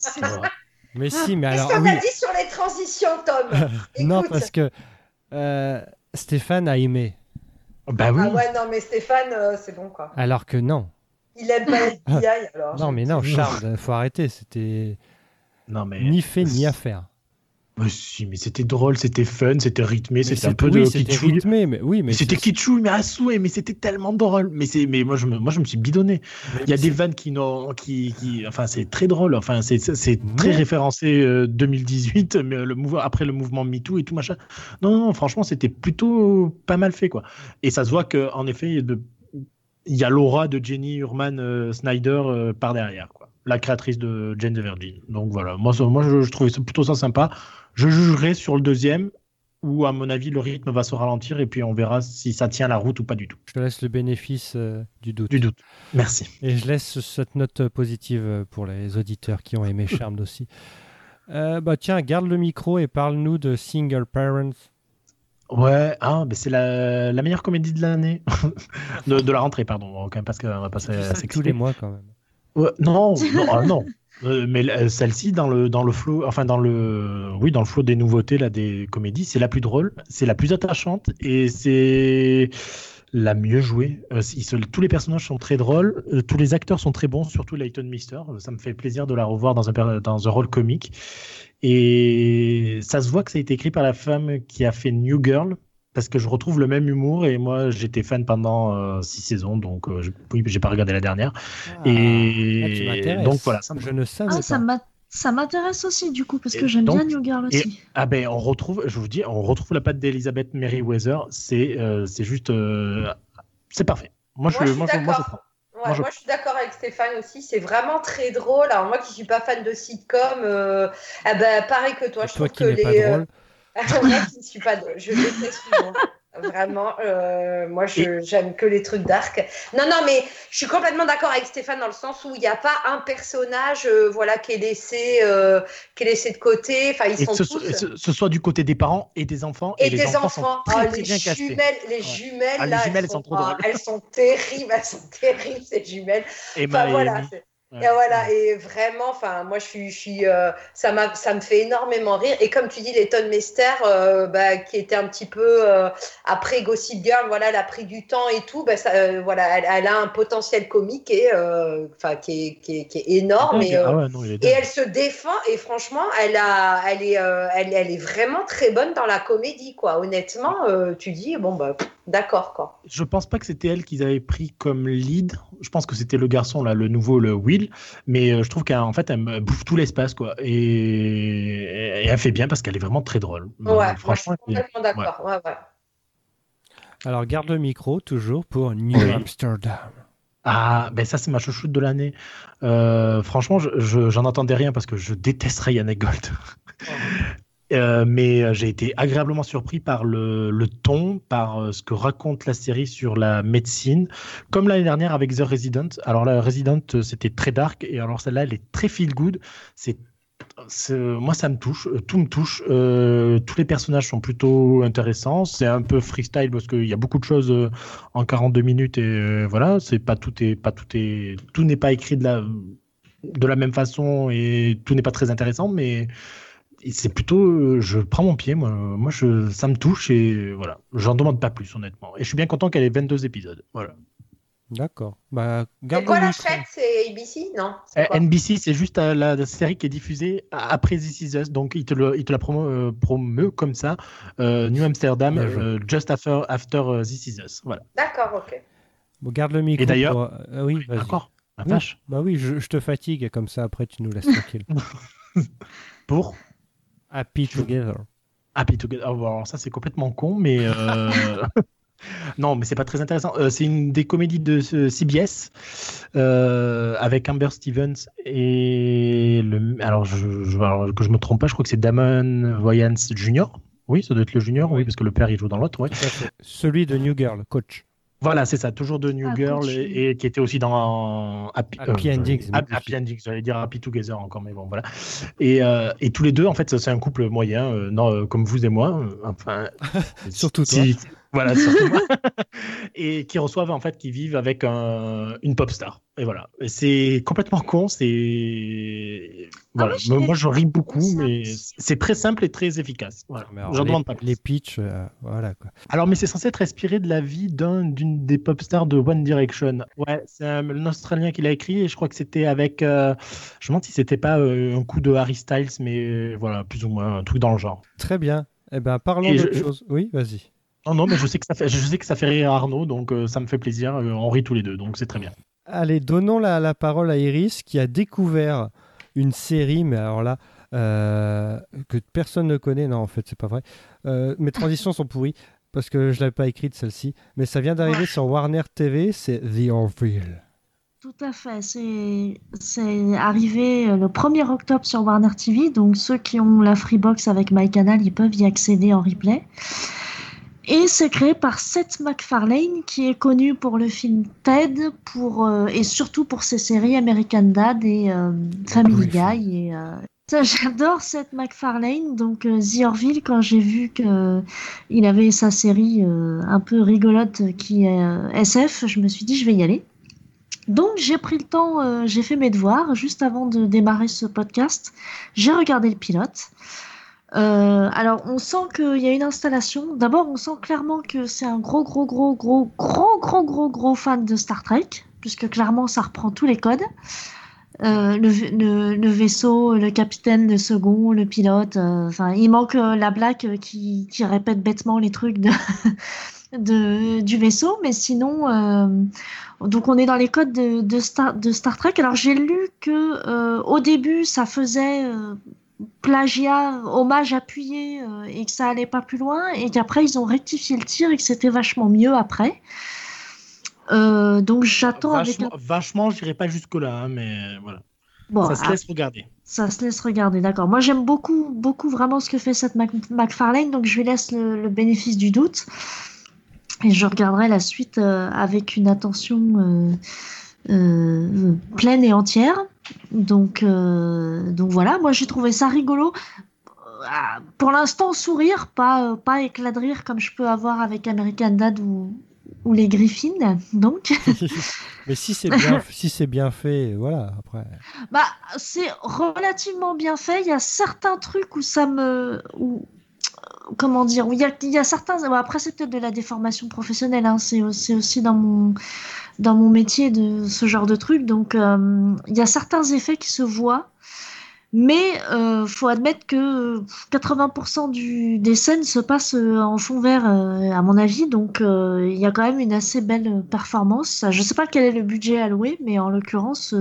Mais si, mais Qu'est-ce alors qu'on oui, a dit sur les transitions, Tom? Non parce que euh, Stéphane a aimé, bah oui. Ah ouais, non, mais Stéphane, euh, c'est bon, quoi. alors que non. Il aime pas FBI, alors. Non mais non, Charmed, faut arrêter, c'était Non mais. ni fait ni à faire. Mais si, mais c'était drôle, c'était fun, c'était rythmé, c'était un peu oui, de kitschouille. rythmé, mais oui, mais C'était kitschouille, mais à souhait, mais c'était tellement drôle. Mais c'est, mais moi je me, moi je me suis bidonné. Il y a des vannes qui n'ont, qui, qui, enfin c'est très drôle. Enfin c'est, c'est- très référencé euh, 2018, mais le mouvement après le mouvement MeToo et tout machin. Non, non, franchement c'était plutôt pas mal fait quoi. Et ça se voit que en effet il y a de- il y a l'aura de Jenny Urman euh, Snyder euh, par derrière. La créatrice de Jane the Virgin. Donc voilà, moi, je, je trouvais ça plutôt ça sympa. Je jugerai sur le deuxième où à mon avis le rythme va se ralentir et puis on verra si ça tient la route ou pas du tout. Je te laisse le bénéfice euh, du doute. Du doute. Merci. Et je laisse cette note positive euh, pour les auditeurs qui ont aimé Charmed aussi. Euh, bah tiens, garde le micro et parle-nous de Single Parents. Ouais, ah, mais c'est la, la meilleure comédie de l'année. de, de la rentrée, pardon. Quand même, parce qu'on va passer à tous les mois quand même. Ouais, non, non, ah, non. Euh, mais la- celle-ci, dans le, dans le flow, enfin, dans le, oui, dans le flow des nouveautés, là, des comédies, c'est la plus drôle, c'est la plus attachante et c'est la mieux jouée. Euh, ils se- tous les personnages sont très drôles, euh, tous les acteurs sont très bons, surtout Leighton Mister. Euh, Ça me fait plaisir de la revoir dans un, dans un rôle comique. Et ça se voit que ça a été écrit par la femme qui a fait New Girl, parce que je retrouve le même humour et moi j'étais fan pendant euh, six saisons, donc euh, je- oui, j'ai pas regardé la dernière. Et Ah, m'intéresses. donc voilà, ça me- Je ne savais Ah, pas. ça m'intéresse aussi, du coup, parce Et que j'aime bien New Girl aussi. Ah ben on retrouve, je vous dis, on retrouve la patte d'Elizabeth Merriweather, c'est euh, c'est juste, euh, c'est parfait. Moi je, Moi, je suis moi, je, moi, je d'accord. prends. Ouais, Moi, je- moi, je suis d'accord avec Stéphane aussi. C'est vraiment très drôle. Alors, moi qui suis pas fan de sitcom, euh, ah ben, pareil que toi, Et je toi trouve qui que les. pas euh, drôle. Moi qui ne suis pas. Je déteste l'humour. Vraiment, euh, moi je j'aime que les trucs dark. Non, non, mais je suis complètement d'accord avec Stéphane dans le sens où il n'y a pas un personnage, euh, voilà, qui est laissé, euh, qui est laissé de côté. Enfin, ils Et sont ce, tous. ce- ce soit du côté des parents et des enfants. Et, les des enfants, enfants, sont très, Oh, très les bien jumelles, les jumelles, Ah, les là, jumelles, elles elles sont trop elles sont terribles, elles sont terribles ces jumelles. Emma Enfin et voilà, Ouais. et voilà, et vraiment, enfin, moi, je suis, je suis, euh, ça m'a, ça me fait énormément rire. Et comme tu dis, Letton Mester, euh, bah, qui était un petit peu euh, après Gossip Girl, voilà, elle a pris du temps et tout. Bah, ça, euh, voilà, elle, elle a un potentiel comique et, enfin, qui est, qui est, qui est énorme. Et, Ah ouais, non, et elle se défend et franchement, elle a, elle est, elle, elle est vraiment très bonne dans la comédie, quoi. Honnêtement, tu dis bon bah, pff, d'accord, quoi. Je pense pas que c'était elle qu'ils avaient pris comme lead. Je pense que c'était le garçon là, le nouveau, le Will. Mais euh, je trouve qu'en fait, elle bouffe tout l'espace quoi. Et... et elle fait bien parce qu'elle est vraiment très drôle. Ouais, moi, je franchement. suis complètement d'accord. Ouais, ouais. Alors garde le micro toujours pour New Oui. Amsterdam. Ah, ben ça, c'est ma chouchoute de l'année. Euh, franchement, je- je- j'en entendais rien parce que je déteste Ryan Gold. Euh, mais euh, j'ai été agréablement surpris par le, ton, par euh, ce que raconte la série sur la médecine, comme l'année dernière avec The Resident. Alors la Resident, c'était très dark, et alors celle-là, elle est très feel good. C'est moi, ça me touche, tout me touche. Tous les personnages sont plutôt intéressants. C'est un peu freestyle parce qu'il y a beaucoup de choses en 42 minutes et voilà. C'est pas tout est pas tout est tout n'est pas écrit de la de la même façon et tout n'est pas très intéressant, mais c'est plutôt, euh, je prends mon pied, moi, moi je, ça me touche et voilà, j'en demande pas plus honnêtement. Et je suis bien content qu'elle ait 22 épisodes. Voilà. D'accord. Bah C'est quoi la chaîne C'est ABC Non Euh, quoi NBC, c'est juste euh, la série qui est diffusée après This Is Us, donc il te, le, il te la promo, euh, promeut comme ça. Euh, New Amsterdam, Bien joué. euh, just after, after euh, This Is Us. Voilà. D'accord, ok. Bon, garde le micro. Et d'ailleurs- pour- euh, oui. D'accord. Oui. vache. Bah oui, je, je te fatigue, comme ça après tu nous laisses tranquille. Pour Happy Together. Happy Together. Bon, alors ça, c'est complètement con, mais. euh, non, mais c'est pas très intéressant. Euh, c'est une des comédies de euh, CBS euh, avec Amber Stevens et le. Alors, je, je- alors, que je me trompe pas, je crois que c'est Damon Wayans Jr. Oui, ça doit être le junior, oui, Oui. parce que le père il joue dans l'autre, ouais. Celui de New Girl, coach. Voilà, c'est ça, toujours de New Ah, Girl et, et qui était aussi dans Happy, Happy euh, Endings, Happy. Happy Endings, j'allais dire Happy Together encore, mais bon, voilà. Et, euh, et tous les deux, en fait, c'est un couple moyen, euh, non, euh, comme vous et moi, euh, enfin. Surtout si- Voilà, surtout moi. et qui reçoivent, en fait, qui vivent avec un- une pop star. Et voilà. Et c'est complètement con, c'est. Voilà. l'ai moi, je ris beaucoup, mais c'est très simple et très efficace. Voilà. Mais alors, J'en les, demande pas plus. les pitchs, euh, voilà quoi. Alors, mais c'est censé être inspiré de la vie d'un d'une des pop stars de One Direction. Ouais, c'est un, un Australien qui l'a écrit et je crois que c'était avec. euh, je me demande si c'était pas euh, un coup de Harry Styles, mais euh, voilà, plus ou moins un truc dans le genre. Très bien. Eh ben, parlons d'autre je- chose. Oui, vas-y. Non, non, mais je sais que ça fait, je sais que ça fait rire Arnaud, donc euh, ça me fait plaisir. euh, on rit tous les deux, donc c'est très bien. Allez, donnons la, la parole à Iris qui a découvert une série, mais alors là, euh, que personne ne connaît. Non, en fait, c'est pas vrai. Euh, mes transitions sont pourries parce que je l'avais pas écrite celle-ci, mais ça vient d'arriver Ouais. sur Warner TV, c'est The Orville. Tout à fait. C'est c'est arrivé le 1er octobre sur Warner TV. Donc ceux qui ont la Freebox avec MyCanal, ils peuvent y accéder en replay. Et c'est créé par Seth MacFarlane, qui est connu pour le film Ted, pour, euh, et surtout pour ses séries American Dad et euh, Family. Guy. Et, euh, ça, J'adore Seth MacFarlane. Donc The Orville, quand j'ai vu que il avait sa série un peu rigolote qui est SF, je me suis dit je vais y aller. Donc j'ai pris le temps, j'ai fait mes devoirs juste avant de démarrer ce podcast. J'ai regardé le pilote. Euh, alors, on sent qu'il y a une installation. D'abord, on sent clairement que c'est un gros, gros, gros, gros, gros, gros, gros, gros fan de Star Trek, puisque clairement, ça reprend tous les codes. Euh, le, vaisseau, le capitaine, le second, le pilote. Euh, il manque la blague qui, répète bêtement les trucs de, du vaisseau, mais sinon, donc on est dans les codes de, Star, de Star Trek. Alors j'ai lu que au début, ça faisait plagiat, hommage appuyé euh, et que ça allait pas plus loin, et qu'après ils ont rectifié le tir et que c'était vachement mieux après. Euh, donc j'attends avec Vachement, vachement j'irai pas jusque-là, hein, mais voilà. bon, ça se ah, laisse regarder. ça se laisse regarder, d'accord. Moi, j'aime beaucoup, beaucoup vraiment ce que fait cette Mac McFarlane, donc je lui laisse le, le bénéfice du doute. Et je regarderai la suite euh, avec une attention euh, euh, pleine et entière. Donc, euh, donc voilà, moi j'ai trouvé ça rigolo. Euh, Pour l'instant, sourire, pas, pas éclat de rire comme je peux avoir avec American Dad ou, ou les Griffins. Donc, mais si c'est bien, si c'est bien fait, voilà. Après, Bah, c'est relativement bien fait. Il y a certains trucs où ça me. Où, comment dire Où il y a, il y a certains. bon, après, c'est peut-être de la déformation professionnelle. Hein, c'est aussi dans mon, dans mon métier de ce genre de truc. Donc, euh, il y a certains effets qui se voient. Mais euh, faut admettre que 80% du, des scènes se passent euh, en fond vert, euh, à mon avis. Donc, euh, il y a quand même une assez belle performance. Je sais pas quel est le budget alloué, mais en l'occurrence,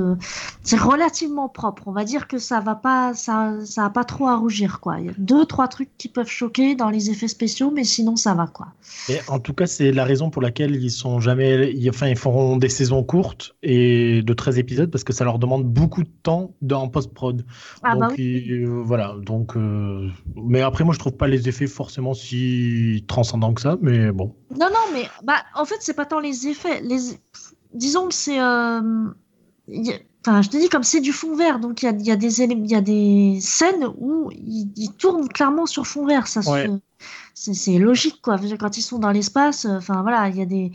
c'est relativement propre. On va dire que ça va pas, ça, ça pas trop à rougir. Il y a deux, trois trucs qui peuvent choquer dans les effets spéciaux, mais sinon ça va, quoi. Et en tout cas, c'est la raison pour laquelle ils sont jamais, enfin, ils feront des saisons courtes et de 13 épisodes parce que ça leur demande beaucoup de temps dans post-prod. Ah donc bah oui. euh, voilà. Donc, euh, mais après, moi, je trouve pas les effets forcément si transcendants que ça, mais bon. Non, non, mais bah, en fait, c'est pas tant les effets. Les... Disons que c'est. euh, Enfin, je te dis, comme c'est du fond vert, donc il y a, il y, a des élé- il y a des scènes où ils, ils tournent clairement sur fond vert. Ça se- Ouais. c'est, c'est logique, quoi. Quand ils sont dans l'espace, enfin voilà, il y a des.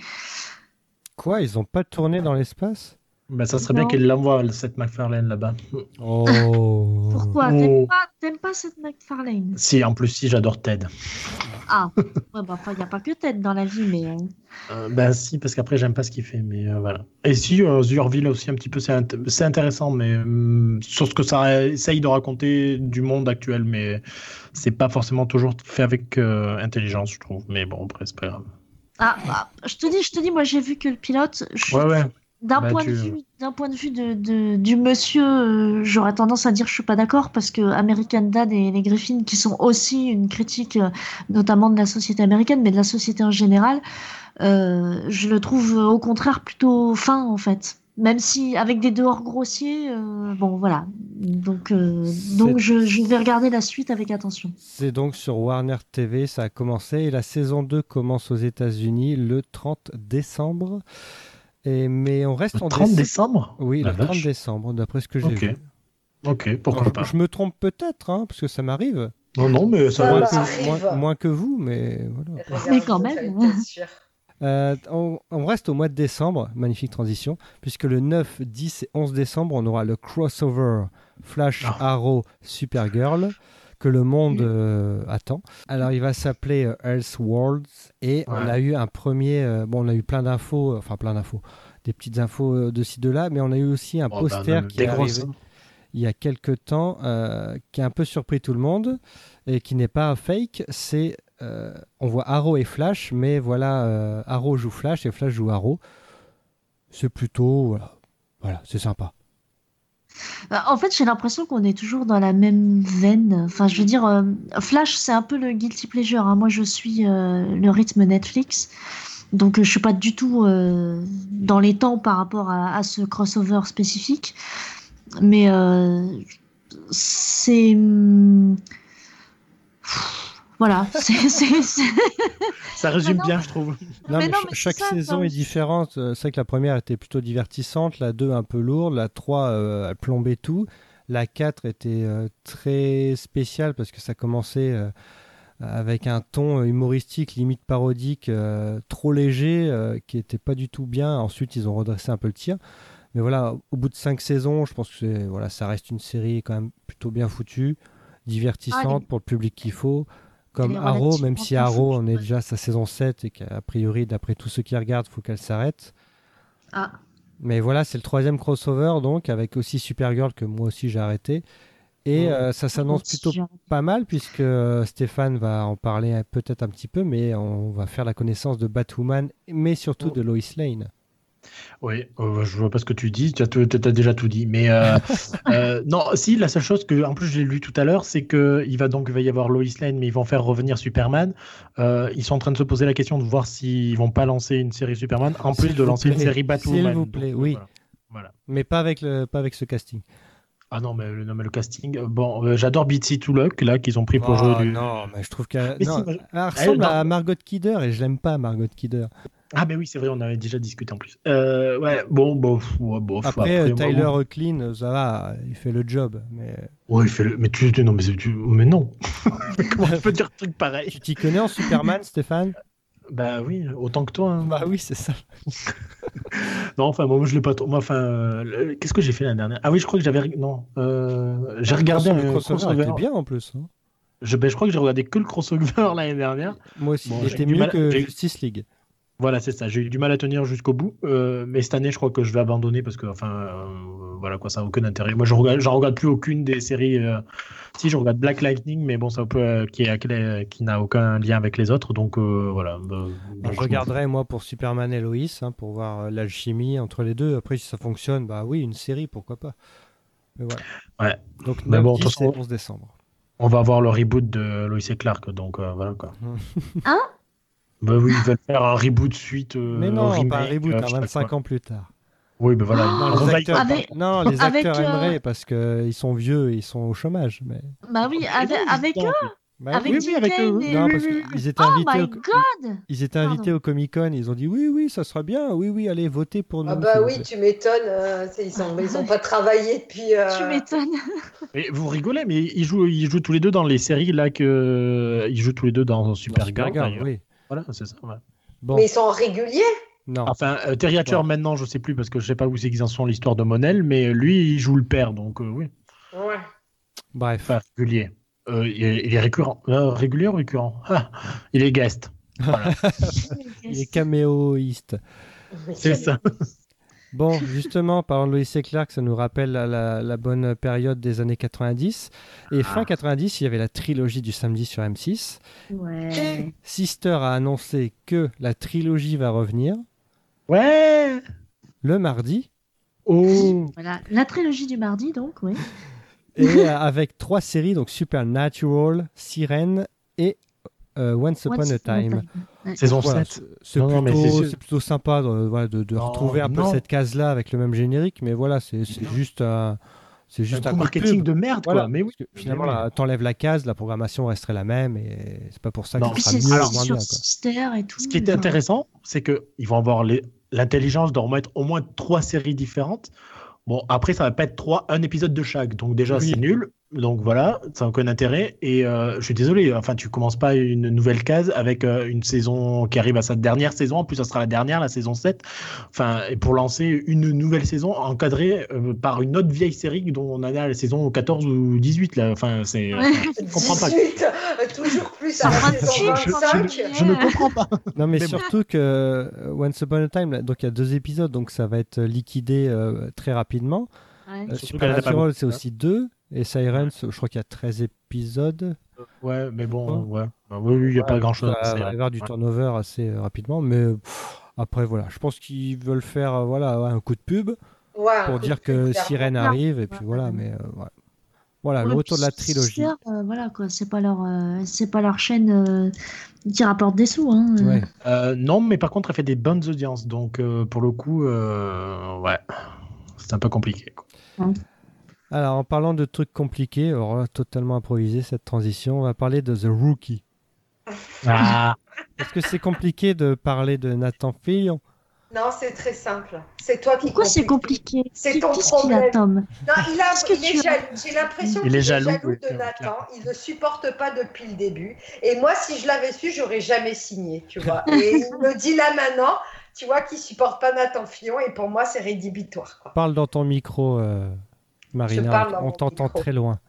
quoi Ils ont pas tourné dans l'espace? Bah, ça serait bien qu'elle l'envoie cette McFarlane là-bas. Oh. Pourquoi? Oh. T'aimes pas, cette McFarlane? Si, en plus, si, j'adore Ted. Ah, ouais, bah, enfin, il n'y a pas que tête dans la vie, mais. euh, Euh, bah si, parce qu'après j'aime pas ce qu'il fait, mais euh, voilà. Et si, euh, The Orville aussi un petit peu, c'est int- c'est intéressant, mais hum, sur ce que ça essaye de raconter du monde actuel, mais c'est pas forcément toujours fait avec euh, intelligence, je trouve. Mais bon, après c'est pas grave. Ah, bah, je te dis, je te dis, moi j'ai vu que le pilote. je- Ouais, ouais. D'un Bah, point, tu- de vue, d'un point de vue de, de- du monsieur, euh, j'aurais tendance à dire je suis pas d'accord parce que American Dad et les Griffins, qui sont aussi une critique euh, notamment de la société américaine, mais de la société en général, euh, je le trouve au contraire plutôt fin en fait. Même si avec des dehors grossiers, bon voilà. Donc, donc je, je vais regarder la suite avec attention. C'est donc sur Warner TV, ça a commencé et la saison 2 commence aux États-Unis le 30 décembre. Et, mais on reste Le en 30 déce- décembre Oui, La le 30 vache. décembre, d'après ce que j'ai Ok. vu. Ok, pourquoi Alors, pas. je me trompe peut-être, hein, parce que ça m'arrive. Non, non, mais ça moins, que, moins- moins que vous, mais voilà. Mais quand même. Euh, on, on reste au mois de décembre, magnifique transition, puisque le 9, 10 et 11 décembre, on aura le crossover Flash Ah. Arrow Supergirl que le monde euh, attend. Alors il va s'appeler euh, Elseworlds et on a eu un premier, euh, bon on a eu plein d'infos, enfin plein d'infos, des petites infos de ci de là, mais on a eu aussi un Oh, bah, poster qui est arrivé il y a quelques temps, euh, qui a un peu surpris tout le monde et qui n'est pas fake. C'est on voit Arrow et Flash, mais voilà, Arrow joue Flash et Flash joue Arrow. C'est plutôt voilà, voilà, c'est sympa. Bah, En fait, j'ai l'impression qu'on est toujours dans la même veine. Enfin, je veux dire, euh, Flash, c'est un peu le guilty pleasure. hein. Moi, je suis euh, le rythme Netflix. Donc, euh, je suis pas du tout euh, dans les temps par rapport à, ce crossover spécifique. Mais c'est. hum, Voilà. c'est- Ça résume non. bien, je trouve. Non, Mais mais non, ch- mais c'est chaque ça, saison est différente. Euh, C'est vrai que la première était plutôt divertissante, la 2 un peu lourde, la 3 euh, elle plombait tout, la 4 était euh, très spéciale parce que ça commençait euh, avec un ton humoristique, limite parodique, euh, trop léger, euh, qui était pas du tout bien. Ensuite, ils ont redressé un peu le tir. Mais voilà, au bout de 5 saisons, je pense que voilà, ça reste une série quand même plutôt bien foutue, divertissante Ah, est- pour le public qu'il faut. Comme Arrow, même si Arrow, on est déjà sa saison 7 et qu'a priori, d'après tous ceux qui regardent, faut qu'elle s'arrête. Ah. Mais voilà, c'est le troisième crossover, donc, avec aussi Supergirl, que moi aussi j'ai arrêté. Et Ouais. euh, ça s'annonce plutôt pas mal, puisque euh, Stéphane va en parler peut-être un petit peu, mais on va faire la connaissance de Batwoman, mais surtout de Lois Lane. Oui, euh, je vois pas ce que tu dis, tu as, as déjà tout dit. Mais euh, euh, non, si, la seule chose que, en plus, j'ai lu tout à l'heure, c'est qu'il va donc il va y avoir Lois Lane, mais ils vont faire revenir Superman. Euh, ils sont en train de se poser la question de voir s'ils vont pas lancer une série Superman, en plus de lancer une série Batwoman. S'il vous plaît, oui. Voilà. Voilà. Mais pas avec, le, pas avec ce casting. Ah non, mais, le- non, mais le casting. Bon, euh, j'adore Bitsy Tulloch, là, qu'ils ont pris pour Oh, jouer du. Non, mais je trouve qu'elle si, elle ressemble non. à Margot Kidder et je l'aime pas, Margot Kidder. Ah, mais oui, c'est vrai, on avait déjà discuté en plus. Euh, ouais, bon, bon, pff, ouais, bof, Après, Tyler bon. Hoechlin, ça va, il fait le job. Mais Ouais, il fait le... Mais tu. Non, mais, tu- mais non. Comment tu peux dire un truc pareil? Tu t'y connais en Superman, Stéphane? Bah oui, autant que toi. hein. Bah oui, c'est ça. Non, enfin, moi, je l'ai pas trop. Moi, enfin, euh, qu'est-ce que j'ai fait l'année dernière? Ah oui, je crois que j'avais. Non, euh, j'ai regardé le un crossover. crossover. était bien en plus. hein. Je, ben, je crois que j'ai regardé que le crossover l'année dernière. Moi aussi, Bon, il était mieux mal- que Justice League. Voilà, c'est ça. J'ai eu du mal à tenir jusqu'au bout. Euh, mais cette année, je crois que je vais abandonner parce que, enfin, euh, voilà, quoi, ça n'a aucun intérêt. Moi, je regarde, j'en regarde plus aucune des séries. euh, Si, je regarde Black Lightning, mais bon, ça peut, euh, qui, est- qui n'a aucun lien avec les autres. Donc, euh, voilà. euh, donc, je regarderai moi pour Superman et Lois hein, pour voir l'alchimie entre les deux. Après, si ça fonctionne, bah oui, une série, pourquoi pas. Mais voilà. Ouais. Donc, Mais 9, bon, de 10 toute façon- et 11 décembre. On va avoir le reboot de Lois et Clark, donc euh, voilà quoi. Hein? Bah oui, ils veulent faire un reboot suite. euh, Mais non, remake, pas un reboot, euh, hein, je sais pas 25 quoi. ans plus tard. Oui, ben voilà. Non, on les acteurs, Avec- non, les avec, acteurs euh, aimeraient parce qu'ils sont vieux et ils sont au chômage. Mais... Bah oui, avec, eux, Bah avec oui, Jim avec eux, Kane oui. et- Non, parce qu'ils étaient Oh invités, my au... god ils étaient invités au Comic Con. Ils ont dit oui, oui, ça sera bien. Oui, oui, allez, votez pour nous. Ah bah oui, tu m'étonnes. euh, ils sont, ils ont pas travaillé depuis. euh, Tu m'étonnes. Mais vous rigolez, mais ils jouent, ils jouent tous les deux dans les séries là que ils jouent tous les deux dans Supergirl. D'ailleurs. oui. Voilà, c'est ça. ouais. Bon, Mais ils sont en régulier? non. Enfin, euh, Terry Hatcher Ouais. maintenant, je sais plus parce que je sais pas où c'est qu'ils en sont l'histoire de Monel, mais lui, il joue le père, donc euh, oui. Ouais. Bref. Enfin, régulier. Euh, il, est, il est récurrent. Euh, régulier ou récurrent? Ah, Il est guest. Voilà, Il est caméoïste. c'est ça. Bon, justement, parlant de Lois et Clark, ça nous rappelle la, la- la bonne période des années 90. Et fin 90, il y avait la trilogie du samedi sur M6. Ouais. Sister a annoncé que la trilogie va revenir Ouais le mardi. Oh Voilà, la trilogie du mardi, donc, oui. Et avec trois séries, donc Supernatural, Sirène et euh, Once Upon Once a Upon a Time. Saison Voilà, 7. c'est- c'est Non, non, mais c'est plutôt, sûr. c'est plutôt sympa de, voilà, de, de Non, retrouver un peu non. cette case-là avec le même générique, mais voilà, c'est c'est juste un, c'est juste un coup marketing de merde, Voilà, quoi. Mais oui. parce que finalement, oui. là, t'enlèves la case, la programmation resterait la même, et c'est pas pour ça Non. que Puis ça sera mieux ou moins sur bien. quoi. Et tout. Ce qui était intéressant, c'est qu'ils vont avoir les- l'intelligence de remettre au moins trois séries différentes. Bon, après, ça va pas être trois, un épisode de chaque. Donc, déjà, Oui. c'est nul. Donc, voilà, ça n'a aucun intérêt. Et euh, je suis désolé, enfin, tu commences pas une nouvelle case avec euh, une saison qui arrive à sa dernière saison. En plus, ça sera la dernière, la saison 7. Enfin, et pour lancer une nouvelle saison encadrée euh, par une autre vieille série dont on en a la saison 14 ou 18. Là. Enfin, c'est. Ouais. je comprends pas. 18, euh, toujours plus à la saison je- je- 25. je- Je ne comprends pas. Non, mais, Mais bon. surtout que Once Upon a Time, là, donc il y a deux épisodes, donc ça va être liquidé euh, très rapidement. ouais. Euh, pas Supernatural, c'est aussi deux. Et Sirens, je crois qu'il y a 13 épisodes. Ouais, mais bon, ouais. Bah, oui, oui, il n'y a pas grand chose. Ça va y avoir du turnover assez euh, rapidement. Mais pff, après, voilà, je pense qu'ils veulent faire euh, voilà, un coup de pub Ouais, pour dire que. Sirène arrive. Et puis Ouais. voilà, mais euh, ouais. Voilà, le retour de la trilogie. Euh, voilà quoi, c'est pas leur, euh, c'est pas leur chaîne euh, qui rapporte des sous. Hein. euh. Ouais. Euh, non, mais par contre, elle fait des bonnes audiences. Donc, euh, pour le coup, euh, ouais, c'est un peu compliqué. quoi. Alors, en parlant de trucs compliqués, alors là, totalement improvisé cette transition, on va parler de The Rookie. Ah, Est-ce que c'est compliqué de parler de Nathan Fillion? Non, c'est très simple. C'est toi qui Pourquoi c'est compliqué? C'est Qui- ton Qu'est-ce qu'il a, problème. Tom Non, il, a, que il est jaloux. J'ai l'impression Il qu'il est jaloux, jaloux, oui, de. Nathan. Il ne supporte pas depuis le début. Et moi, si je l'avais su, j'aurais jamais signé, tu vois. Et il me dit là maintenant, tu vois, qu'il supporte pas Nathan Fillon. Et pour moi, c'est rédhibitoire. Quoi. Parle dans ton micro, euh, Marina. parle dans on t'entend très loin.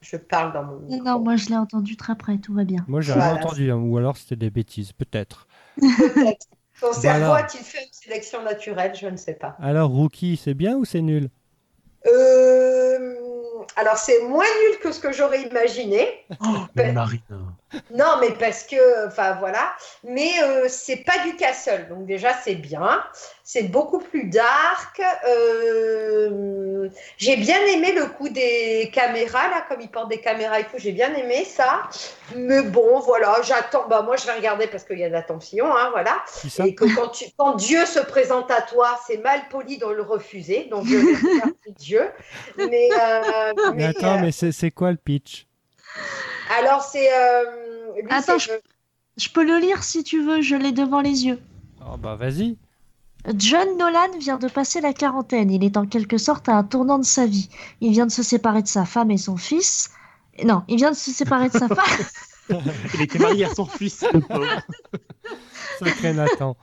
Je parle dans mon Non, micro. non, moi je l'ai entendu très près, tout va bien. Moi, j'ai Voilà. rien entendu, hein, ou alors c'était des bêtises, peut-être. Peut-être. Son cerveau Voilà. a-t-il fait une sélection naturelle Je ne sais pas. Alors, Rookie, c'est bien ou c'est nul? Euh, Alors, c'est moins nul que ce que j'aurais imaginé. mais Marine. Non, mais parce que, enfin voilà, mais euh, c'est pas du Castle, donc déjà c'est bien, c'est beaucoup plus dark. euh, j'ai bien aimé le coup des caméras là, comme ils portent des caméras et tout, j'ai bien aimé ça. Mais bon, voilà, j'attends. Bah moi je vais regarder parce qu'il y a l'attention, hein, voilà. Et que quand, tu, quand Dieu se présente à toi, c'est mal poli de le refuser, donc je vais faire Dieu. Mais, euh, Mais mais, attends, mais c'est quoi le pitch? Alors c'est. euh, lui, Attends, le- Je peux le lire si tu veux, je l'ai devant les yeux. Oh, bah vas-y. John Nolan vient de passer la quarantaine. Il est en quelque sorte à un tournant de sa vie. Il vient de se séparer de sa femme et son fils. Non, il vient de se séparer de sa femme. Il était marié à son fils. Sacré Nathan.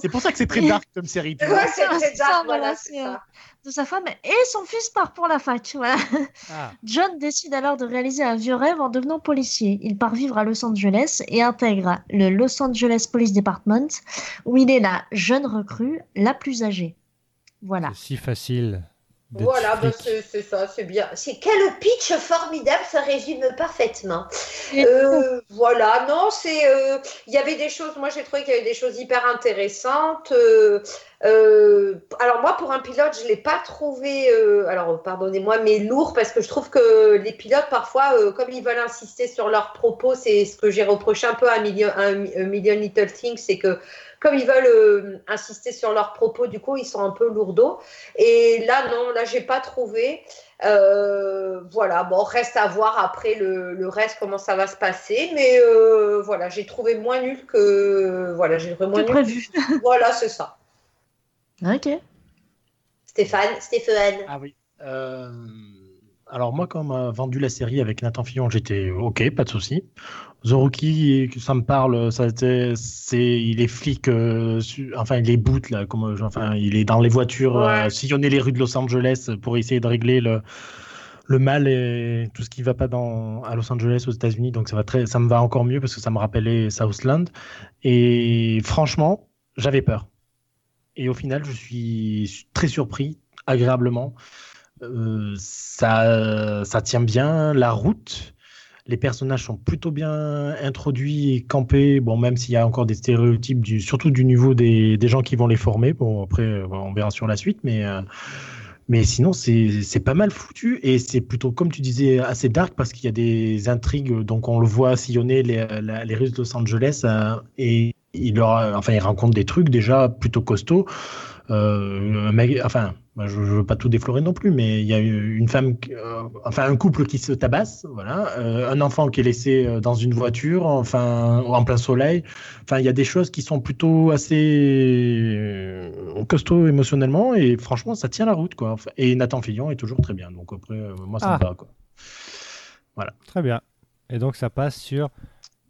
C'est pour ça que c'est très dark comme série. Ouais, c'est très ça, dark, voilà, ça. De sa femme et son fils part pour la fac. Voilà. Ah, John décide alors de réaliser un vieux rêve en devenant policier. Il part vivre à Los Angeles et intègre le Los Angeles Police Department, où il est la jeune recrue la plus âgée. Voilà. c'est si facile. Voilà, flic. c'est ça, c'est bien. C'est quel pitch formidable, ça résume parfaitement. Euh, voilà, non, c'est. euh, Il y avait des choses, moi j'ai trouvé qu'il y avait des choses hyper intéressantes. euh, euh, alors, moi pour un pilote, je ne l'ai pas trouvé, euh, alors pardonnez-moi, mais lourd, parce que je trouve que les pilotes, parfois, euh, comme ils veulent insister sur leurs propos, c'est ce que j'ai reproché un peu à Million, à Million Little Things, c'est que comme ils veulent euh, insister sur leurs propos, du coup, ils sont un peu lourdeaux. Et là, non, là, j'ai pas trouvé. Euh, voilà, bon, reste à voir après le, le reste, comment ça va se passer. Mais euh, voilà, j'ai trouvé moins nul que. Voilà, j'ai trouvé moins nul. prévu. Voilà, c'est ça. Ok. Stéphane, Stéphane. Ah oui. Euh, Alors moi, quand on m'a vendu la série avec Nathan Fillon, j'étais ok, pas de souci. The Rookie, ça me parle, ça, c'est, c'est- il est flic, euh, su- enfin il est boot là, comme, enfin il est dans les voitures, euh, sillonner les rues de Los Angeles pour essayer de régler le, le mal et tout ce qui va pas dans, à Los Angeles aux États-Unis. Donc ça va très, ça me va encore mieux parce que ça me rappelait Southland. Et franchement, j'avais peur. Et au final, je suis très surpris, agréablement. Euh, ça, ça tient bien la route. Les personnages sont plutôt bien introduits et campés. Bon, même s'il y a encore des stéréotypes, surtout du niveau des, des gens qui vont les former. Bon, après, euh, on verra sur la suite, mais. euh, mais sinon, c'est pas mal foutu et c'est plutôt, comme tu disais, assez dark parce qu'il y a des intrigues. Donc, on le voit sillonner les, les rues de Los Angeles et il, leur, enfin, il rencontre des trucs déjà plutôt costauds. Euh, un mec, enfin, je, je veux pas tout déflorer non plus, mais il y a une femme, euh, enfin, un couple qui se tabasse, voilà, euh, un enfant qui est laissé euh, dans une voiture, enfin, en plein soleil. Enfin, il y a des choses qui sont plutôt assez costauds émotionnellement et franchement, ça tient la route, quoi. Et Nathan Fillon est toujours très bien, donc après, moi, ça Ah. me va, quoi. Très bien. Et donc ça passe sur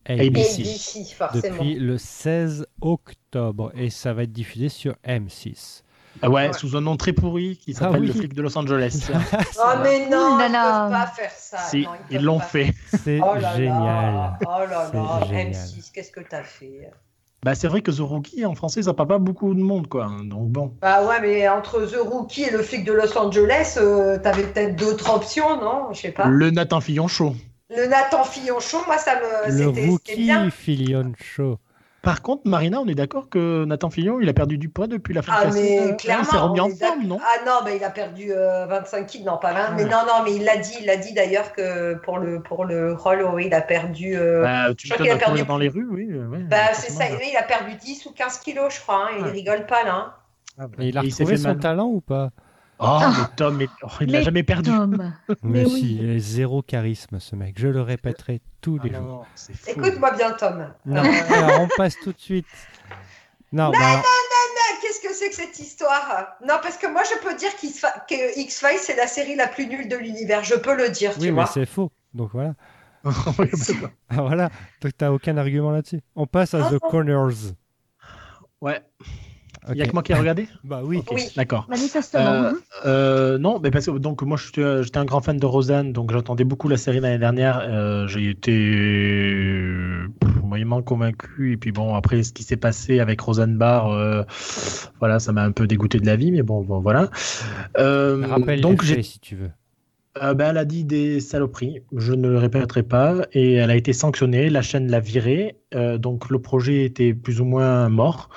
ABC. ABC forcément. depuis le 16 octobre et ça va être diffusé sur M6. Ah ouais, Ouais. sous un nom très pourri qui s'appelle oui. le flic de Los Angeles. Oh, mais non, là ils peuvent pas faire ça. si, Non, ils l'ont fait. C'est Oh génial. oh là là, C'est génial. M6, qu'est-ce que t'as fait? Bah, c'est vrai que The Rookie, en français, ça parle pas beaucoup de monde, quoi. Donc bon. Bah ouais, mais entre The Rookie et le flic de Los Angeles, euh, t'avais peut-être d'autres options, non? Je sais pas. Le Nathan Fillon chaud. Le Nathan Fillonchon, moi, ça me. Le c'était- C'était bien. rookie Filion Show. Par contre, Marina, on est d'accord que Nathan Fillon, il a perdu du poids depuis la fin Ah, de la saison. mais Hein, clairement. Il s'est remis en forme, non Ah non, mais il a perdu euh, 25 kilos, non pas 20. Mais Ouais. non, non, mais il l'a dit, il l'a dit d'ailleurs que pour le, pour le rôle, oui, il a perdu. euh, bah, Tu je crois qu'il a perdu- dans les rues, oui. euh, ouais, bah, c'est ça, là. oui, il a perdu 10 ou 15 kilos, je crois. hein, et Il Ouais. rigole pas, là. hein. Ah, bah, Et il a retrouvé fait son mal. talent ou pas? Oh, Ah. mais Tom, mais- oh, il l'a Mais jamais perdu. Tom. Mais, Mais oui. il a zéro charisme ce mec. Je le répéterai tous Ah, les non, jours. non. Écoute-moi bien, Tom. Non, alors on passe tout de suite. Non, bah alors, Ah, Qu'est-ce que c'est que cette histoire? Non, parce que moi, je peux dire qu'X- que X-Files, c'est la série la plus nulle de l'univers. Je peux le dire, oui, tu mais c'est faux. Donc voilà. Oui, bah, Ah, voilà. Donc t'as aucun argument là-dessus. On passe à Ah, The non. Corners. ouais. Il Ok. y a que moi qui ai regardé Bah oui. Oui. D'accord. Manifestement. Euh, euh, non, mais parce que donc moi je suis, euh, j'étais un grand fan de Rosanne, donc j'entendais beaucoup la série l'année dernière. Euh, j'ai été moyennement convaincu et puis bon après ce qui s'est passé avec Rosanne Barr, euh, voilà, ça m'a un peu dégoûté de la vie, mais bon, bon voilà. Euh, Rappelle donc j'ai si tu veux. Euh, ben, elle a dit des saloperies, je ne le répéterai pas, et elle a été sanctionnée, la chaîne l'a virée, euh, donc le projet était plus ou moins mort,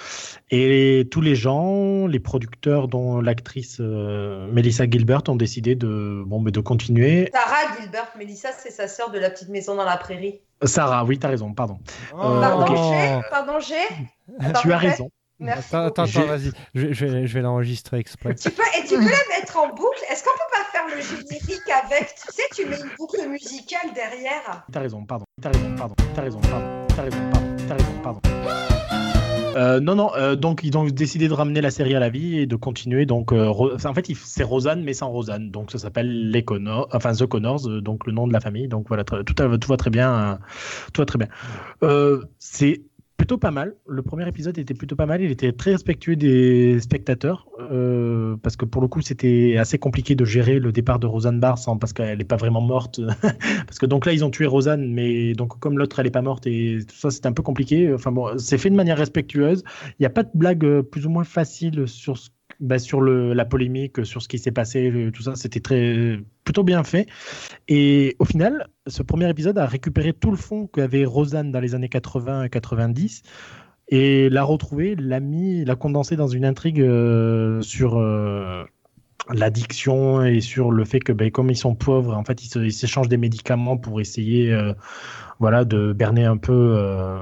et tous les gens, les producteurs dont l'actrice euh, Melissa Gilbert ont décidé de, bon, mais de continuer. Sarah Gilbert, Melissa, c'est sa sœur de la petite maison dans la prairie. Sarah, oui, t'as raison, pardon. Euh, Pardon, ok. G Pardon, G tu as raison. Merci. Attends, attends, vas-y. Je, je vais, je vais l'enregistrer exprès. Tu peux, et tu peux la mettre en boucle. Est-ce qu'on peut pas faire le générique avec? Tu sais, tu mets une boucle musicale derrière. T'as raison, pardon. T'as raison, pardon. T'as raison, pardon. T'as raison, pardon. T'as raison, pardon. Euh, non, non, euh, donc ils ont décidé de ramener la série à la vie et de continuer. Donc, euh, en fait, c'est Rosanne, mais sans Rosanne. Donc, ça s'appelle les Connors, enfin The Connors, euh, donc le nom de la famille. Donc voilà, tout, tout va très bien. tout va très bien. Euh, c'est plutôt pas mal. Le premier épisode était plutôt pas mal. Il était très respectueux des spectateurs euh, parce que pour le coup, c'était assez compliqué de gérer le départ de Rosanne Barr sans parce qu'elle n'est pas vraiment morte. parce que donc là, ils ont tué Rosanne, mais donc comme l'autre, elle est pas morte et tout ça, c'était un peu compliqué. Enfin bon, c'est fait de manière respectueuse. Il n'y a pas de blague euh, plus ou moins facile sur ce bah, sur le, la polémique, sur ce qui s'est passé, euh, tout ça, c'était très plutôt bien fait. Et au final, ce premier épisode a récupéré tout le fond qu'avait Rosanne dans les années 80 et 90 et l'a retrouvé, l'a mis, l'a condensé dans une intrigue euh, sur euh, l'addiction et sur le fait que, ben, comme ils sont pauvres, en fait, ils s'échangent des médicaments pour essayer, euh, voilà, de berner un peu euh,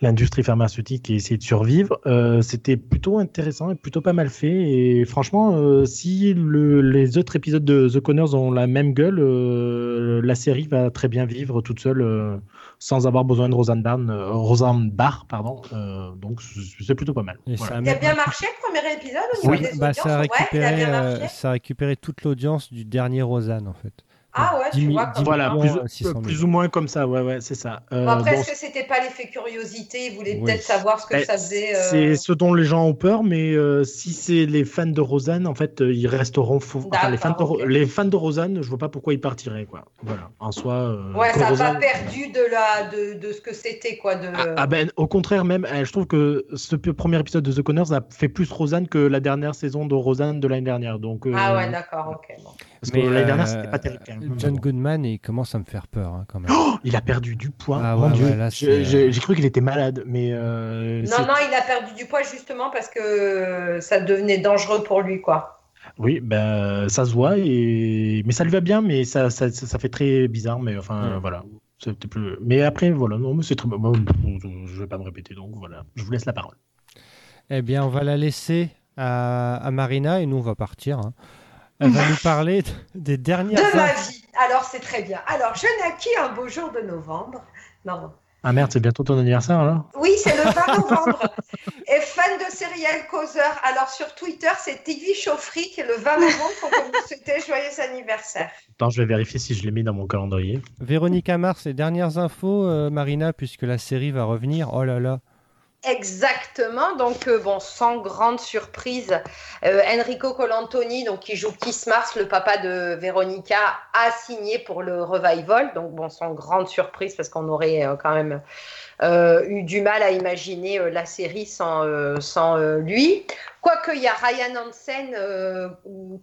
l'industrie pharmaceutique et essayer de survivre. Euh, C'était plutôt intéressant et plutôt pas mal fait. Et franchement, euh, si le- les autres épisodes de The Connors ont la même gueule, euh, la série va très bien vivre toute seule. euh, sans avoir besoin de Roseanne Barr, euh, Roseanne Barr pardon. Euh, donc c'est plutôt pas mal. Voilà. ça a Il a bien marché le premier épisode au niveau Oui, des bah, ça, a Ouais, il a récupéré, euh, ça a récupéré toute l'audience du dernier Rosanne en fait. Ah ouais, 10 tu 000 vois. 10 comme Voilà, plus, 600 000. plus ou moins comme ça, ouais, ouais, c'est ça. Euh, Bon, après, bon, est-ce que c'était pas l'effet curiosité? Ils voulaient Oui. peut-être savoir ce que Eh, ça faisait. euh, C'est ce dont les gens ont peur, mais euh, si c'est les fans de Rosanne, en fait, euh, ils resteront fous. Enfin, les, fans de, les fans de Rosanne, je vois pas pourquoi ils partiraient, quoi. Voilà, en soi. euh, Ouais, ça n'a pas perdu de, la, de, de ce que c'était, quoi. De... Ah, ah ben, au contraire, même, euh, je trouve que ce premier épisode de The Connors a fait plus Rosanne que la dernière saison de Rosanne de l'année dernière. Donc, euh, Ah ouais, d'accord, ok. Bon. Parce que l'année euh, dernière, c'était pas terrible. John. Goodman, il commence à me faire peur hein, quand même. Oh, il a perdu du poids. Ah Mon ouais, Dieu, ouais, euh, j'ai cru qu'il était malade, mais. euh, Non, non, il a perdu du poids justement parce que ça devenait dangereux pour lui, quoi. Oui, ben, ça se voit, et... mais ça lui va bien, mais ça, ça, ça, ça fait très bizarre, mais enfin, voilà. C'était plus... Mais après, voilà, non, mais c'est très bon. Je vais pas me répéter, donc voilà. Je vous laisse la parole. Eh bien, on va la laisser à, à Marina et nous, on va partir. hein. Elle va nous parler de- des dernières. De ma vie. Alors, c'est très bien. Alors, je naquis un beau jour de novembre. Non. Ah merde, c'est bientôt ton anniversaire, là Oui, c'est le 20 novembre. Et fan de Serial Causeur. Alors, sur Twitter, c'est TV Chauffry qui est le 20 novembre pour que vous souhaitez joyeux anniversaire. Attends, je vais vérifier si je l'ai mis dans mon calendrier. Véronica Mars, les dernières infos, euh, Marina, puisque la série va revenir. Oh là là. Exactement. Donc, euh, bon, sans grande surprise, euh, Enrico Colantoni, donc, qui joue Kiss Mars, le papa de Veronica, a signé pour le revival. Donc, bon, sans grande surprise, parce qu'on aurait euh, quand même eu du mal à imaginer la série sans, sans lui. Quoique, il y a Ryan Hansen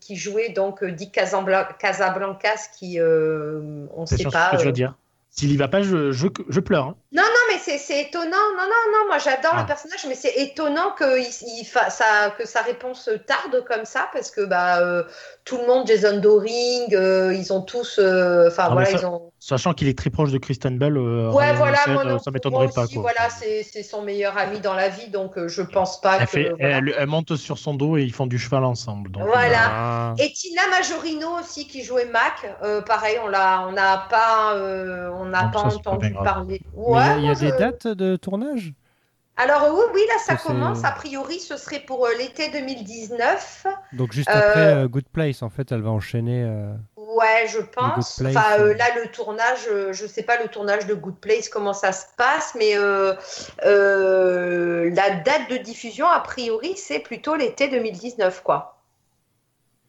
qui jouait donc Dick Casabla- Casablancas, qui, on ne sait pas. ce que euh, vas dire. S'il y va pas, je, je, je pleure. hein. non, c'est c'est étonnant. Non, non, non, moi j'adore Ah. le personnage, mais c'est étonnant que, il, il fa- ça, que sa réponse tarde comme ça, parce que bah, euh, tout le monde, Jason Doring, euh, ils ont tous. euh, Enfin, Ah, voilà, ça- ils ont. Sachant qu'il est très proche de Kristen Bell, euh, Ouais, voilà, euh, non, ça moi m'étonnerait pas. Quoi. Voilà, c'est c'est son meilleur ami dans la vie, donc euh, je pense pas Elle, que. fait- voilà. elle, elle monte sur son dos et ils font du cheval ensemble. Donc, Voilà. Ah. Et Tina Majorino aussi qui jouait Mac, euh, pareil, on l'a, on n'a pas, euh, on n'a Non, pas ça, c'est pas entendu parler. Mais il y a- Ouais, il y a, des dates de tournage? Alors euh, oui, oui, là ça commence. A priori, ce serait pour euh, l'été 2019. Donc juste Euh, après euh, Good Place, en fait, elle va enchaîner. euh, Ouais, je pense. Enfin, euh, euh. là, le tournage, euh, je sais pas le tournage de Good Place comment ça se passe, mais euh, euh, la date de diffusion, a priori, c'est plutôt l'été 2019, quoi.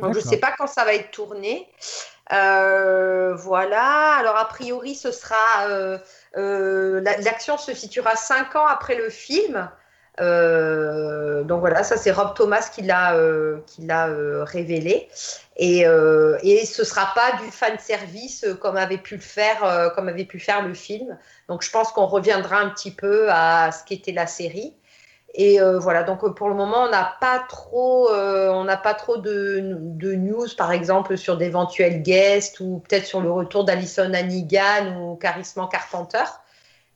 Donc je D'accord. sais pas quand ça va être tourné. Euh, voilà. Alors a priori, ce sera euh, euh, l'action se situera cinq ans après le film. Euh, donc voilà, ça c'est Rob Thomas qui l'a euh, euh, révélé. Et, euh, et ce sera pas du fan service euh, comme avait pu le euh, comme avait pu faire le film. Donc je pense qu'on reviendra un petit peu à ce qu'était la série. Et euh, voilà, donc euh, pour le moment, on n'a pas trop, euh, on n'a pas trop de, de news, par exemple, sur d'éventuels guests ou peut-être sur le retour d'Alison Hannigan ou Charisma Carpenter.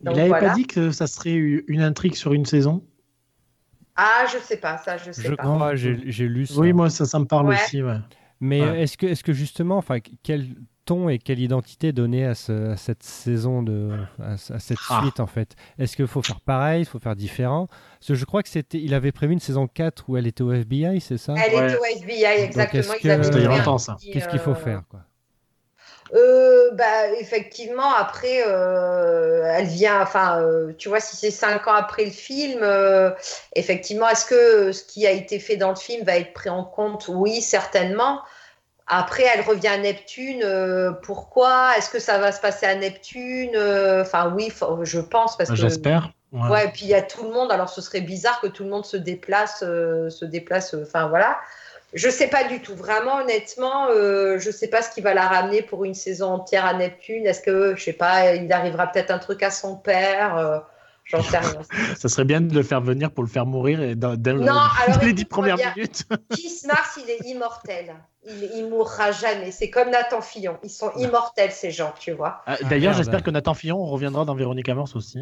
Donc, il n'avait voilà. pas dit que ça serait une intrigue sur une saison? Ah, je sais pas, ça, je sais Je pas. crois, j'ai j'ai lu ça. Oui, moi, ça, ça me parle Ouais. aussi. Ouais. Mais Ouais. est-ce que, est que justement, enfin, quel ton et quelle identité donner à, ce- à cette saison de, à, ce- à cette Ah. suite en fait? Est-ce qu'il faut faire pareil, il faut faire différent? Parce que je crois que c'était, il avait prévu une saison 4 où elle était au FBI, c'est ça? Elle Ouais. était au FBI, exactement. C'était il y a longtemps, ça. Qu'est-ce qu'il faut euh, faire quoi? Euh, bah, effectivement, après, euh, elle vient, enfin, euh, tu vois, si c'est cinq ans après le film, euh, effectivement, est-ce que ce qui a été fait dans le film va être pris en compte? Oui, certainement. Après, elle revient à Neptune. euh, pourquoi? Est-ce que ça va se passer à Neptune? Euh, Enfin, oui, je pense parce que. J'espère. Ouais. Ouais, et puis il y a tout le monde. Alors, ce serait bizarre que tout le monde se déplace, euh, se déplace. Enfin, voilà. Je sais pas du tout. Vraiment, honnêtement, euh, je sais pas ce qui va la ramener pour une saison entière à Neptune. Est-ce que, je sais pas, il arrivera peut-être un truc à son père euh, J'en sais rien. Ça serait bien de le faire venir pour le faire mourir et dans, le- Non, alors, les dix premières bien. minutes. Kiss Mars, il est immortel. Il, il mourra jamais. C'est comme Nathan Fillon. Ils sont immortels, ces gens, tu vois. Ah, D'ailleurs, merde. j'espère que Nathan Fillon reviendra dans Véronica Mars aussi.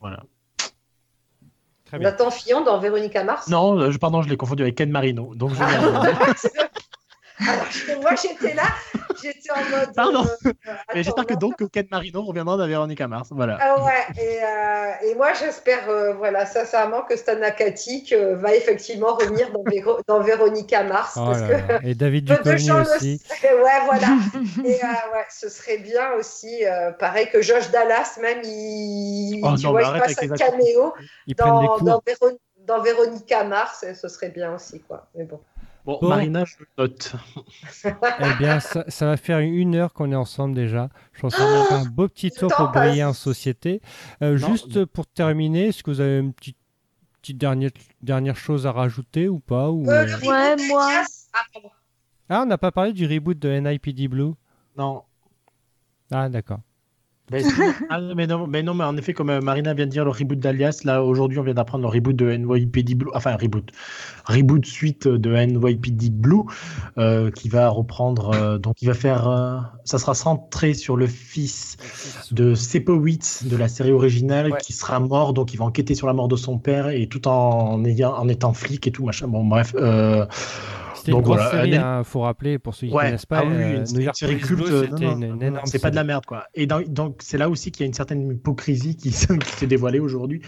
Voilà. Très bien. Nathan Fillon dans Véronica Mars? Non, euh, je- pardon, je l'ai confondu avec Ken Marino. Donc je Moi, j'étais là, j'étais en mode. Pardon. euh, Mais j'espère que donc Ken Marino reviendra dans Véronica Mars. Voilà. Ah ouais, et, euh, et moi j'espère, euh, voilà, sincèrement que Stan Akatic euh, va effectivement revenir dans, Véro- dans Véronica Mars. Oh parce là que là. Et David Duchovny le aussi. Ouais, voilà. Et euh, ouais, ce serait bien aussi, euh, pareil que Josh Dallas, même, il, Oh tu non, vois, mais il passe un caméo dans, dans, Véro- dans Véronica Mars, et ce serait bien aussi, quoi. Mais bon. Bon, Bon. Marina, je note. Eh bien, ça, ça va faire une heure qu'on est ensemble déjà. Je pense qu'on a fait un beau petit tour pour briller en société. Euh, juste pour terminer, est-ce que vous avez une petite, petite dernière, dernière chose à rajouter ou pas ou, Euh, euh, le reboot Ouais, de moi. Ah. Ah, on n'a pas parlé du reboot de NIPD Blue Non. Ah, d'accord. Mais, si- ah, mais non, mais non, mais en effet, comme euh, Marina vient de dire, le reboot d'Alias, là, aujourd'hui, on vient d'apprendre le reboot de NYPD Blue, enfin, reboot, reboot suite de NYPD Blue, euh, qui va reprendre, euh, donc, il va faire, euh, ça sera centré sur le fils de Sepowitz de la série originale, Ouais. qui sera mort, donc, il va enquêter sur la mort de son père, et tout en, ayant, en étant flic et tout, machin. Bon, bref, euh, C'était une grosse voilà, série, il faut rappeler, pour ceux qui ne Ouais, connaissent pas. ah oui, euh, c'est New une York série Police culte, Blue, c'était non, une, non, une énorme c'est pas de la merde quoi. Et dans- donc c'est là aussi qu'il y a une certaine hypocrisie qui, s'est dévoilée aujourd'hui.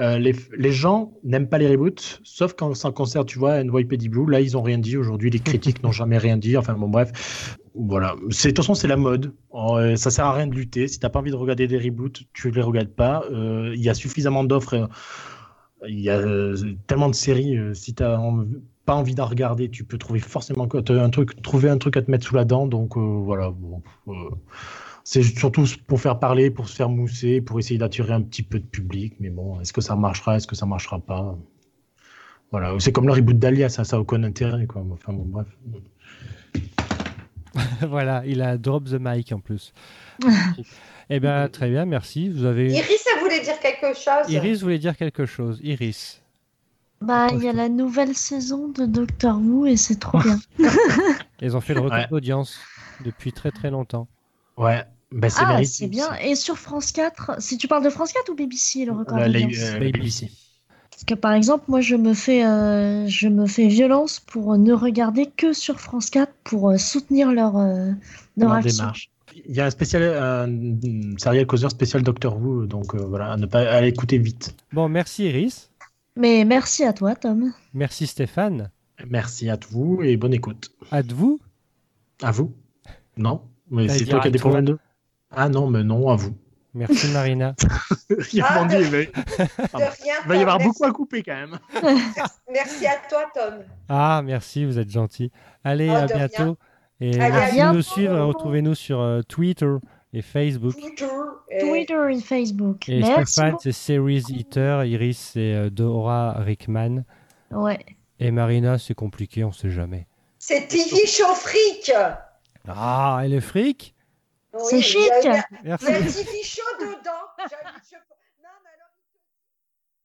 Euh, les, les gens n'aiment pas les reboots, sauf quand ça concerne, tu vois, NYPD Blue. Là, ils ont rien dit aujourd'hui. Les critiques n'ont jamais rien dit. Enfin bon, bref, voilà. C'est de toute façon c'est la mode. Euh, ça sert à rien de lutter. Si t'as pas envie de regarder des reboots, tu les regardes pas. Euh, Il y a suffisamment d'offres. euh, Il y a euh, tellement de séries. euh, si t'as en- pas envie d'en regarder, tu peux trouver forcément un truc, trouver un truc à te mettre sous la dent. Donc euh, voilà. bon, euh, c'est surtout pour faire parler, pour se faire mousser, pour essayer d'attirer un petit peu de public. Mais bon, est-ce que ça marchera, est-ce que ça marchera pas? Voilà, c'est comme le reboot d'Alia, ça, ça a aucun intérêt. Quoi. Enfin bon, bref. voilà, il a drop the mic en plus. eh bien, très bien, merci. Vous avez... Iris, ça voulait dire quelque chose Iris voulait dire quelque chose. Iris. Bah, il y a la nouvelle saison de Doctor Who et c'est trop bien. Ils ont fait le record Ouais. d'audience depuis très très longtemps. Ouais, ben, c'est ah, c'est bien. Et sur France 4, si tu parles de France 4 ou BBC, le record La- la- euh. BBC. Parce que par exemple, moi, je me fais, euh, je me fais violence pour ne regarder que sur France 4 pour euh, soutenir leur, euh, leur Leur action. démarche. Il y a un spécial, un serial causeur spécial Doctor Who, donc euh, voilà, à ne pas à l'écouter vite. Bon, merci Iris. Mais merci à toi, Tom. Merci Stéphane. Merci à vous et bonne écoute. À de vous? À vous Non Mais c'est toi qui à as des toi. problèmes de. Ah non, mais non, à vous. Merci Marina. Il Ah, répondit, de- mais De rien. il va y avoir beaucoup à couper quand même. Merci, merci à toi, Tom. Ah, merci, vous êtes gentil. Allez, Oh, à bientôt. Et Allez, à merci de nous bientôt. suivre. Retrouvez-nous sur euh, Twitter et Facebook. Toujours. Et- Twitter et Facebook. Et merci. Stéphane, c'est Series Eater. Iris, c'est euh, Dora Rickman. Ouais. Et Marina, c'est compliqué, on sait jamais. C'est TV Show Freak. Ah, elle est fric Oui, C'est chic. Il y a, Merci. il y a un TV Show dedans. Je-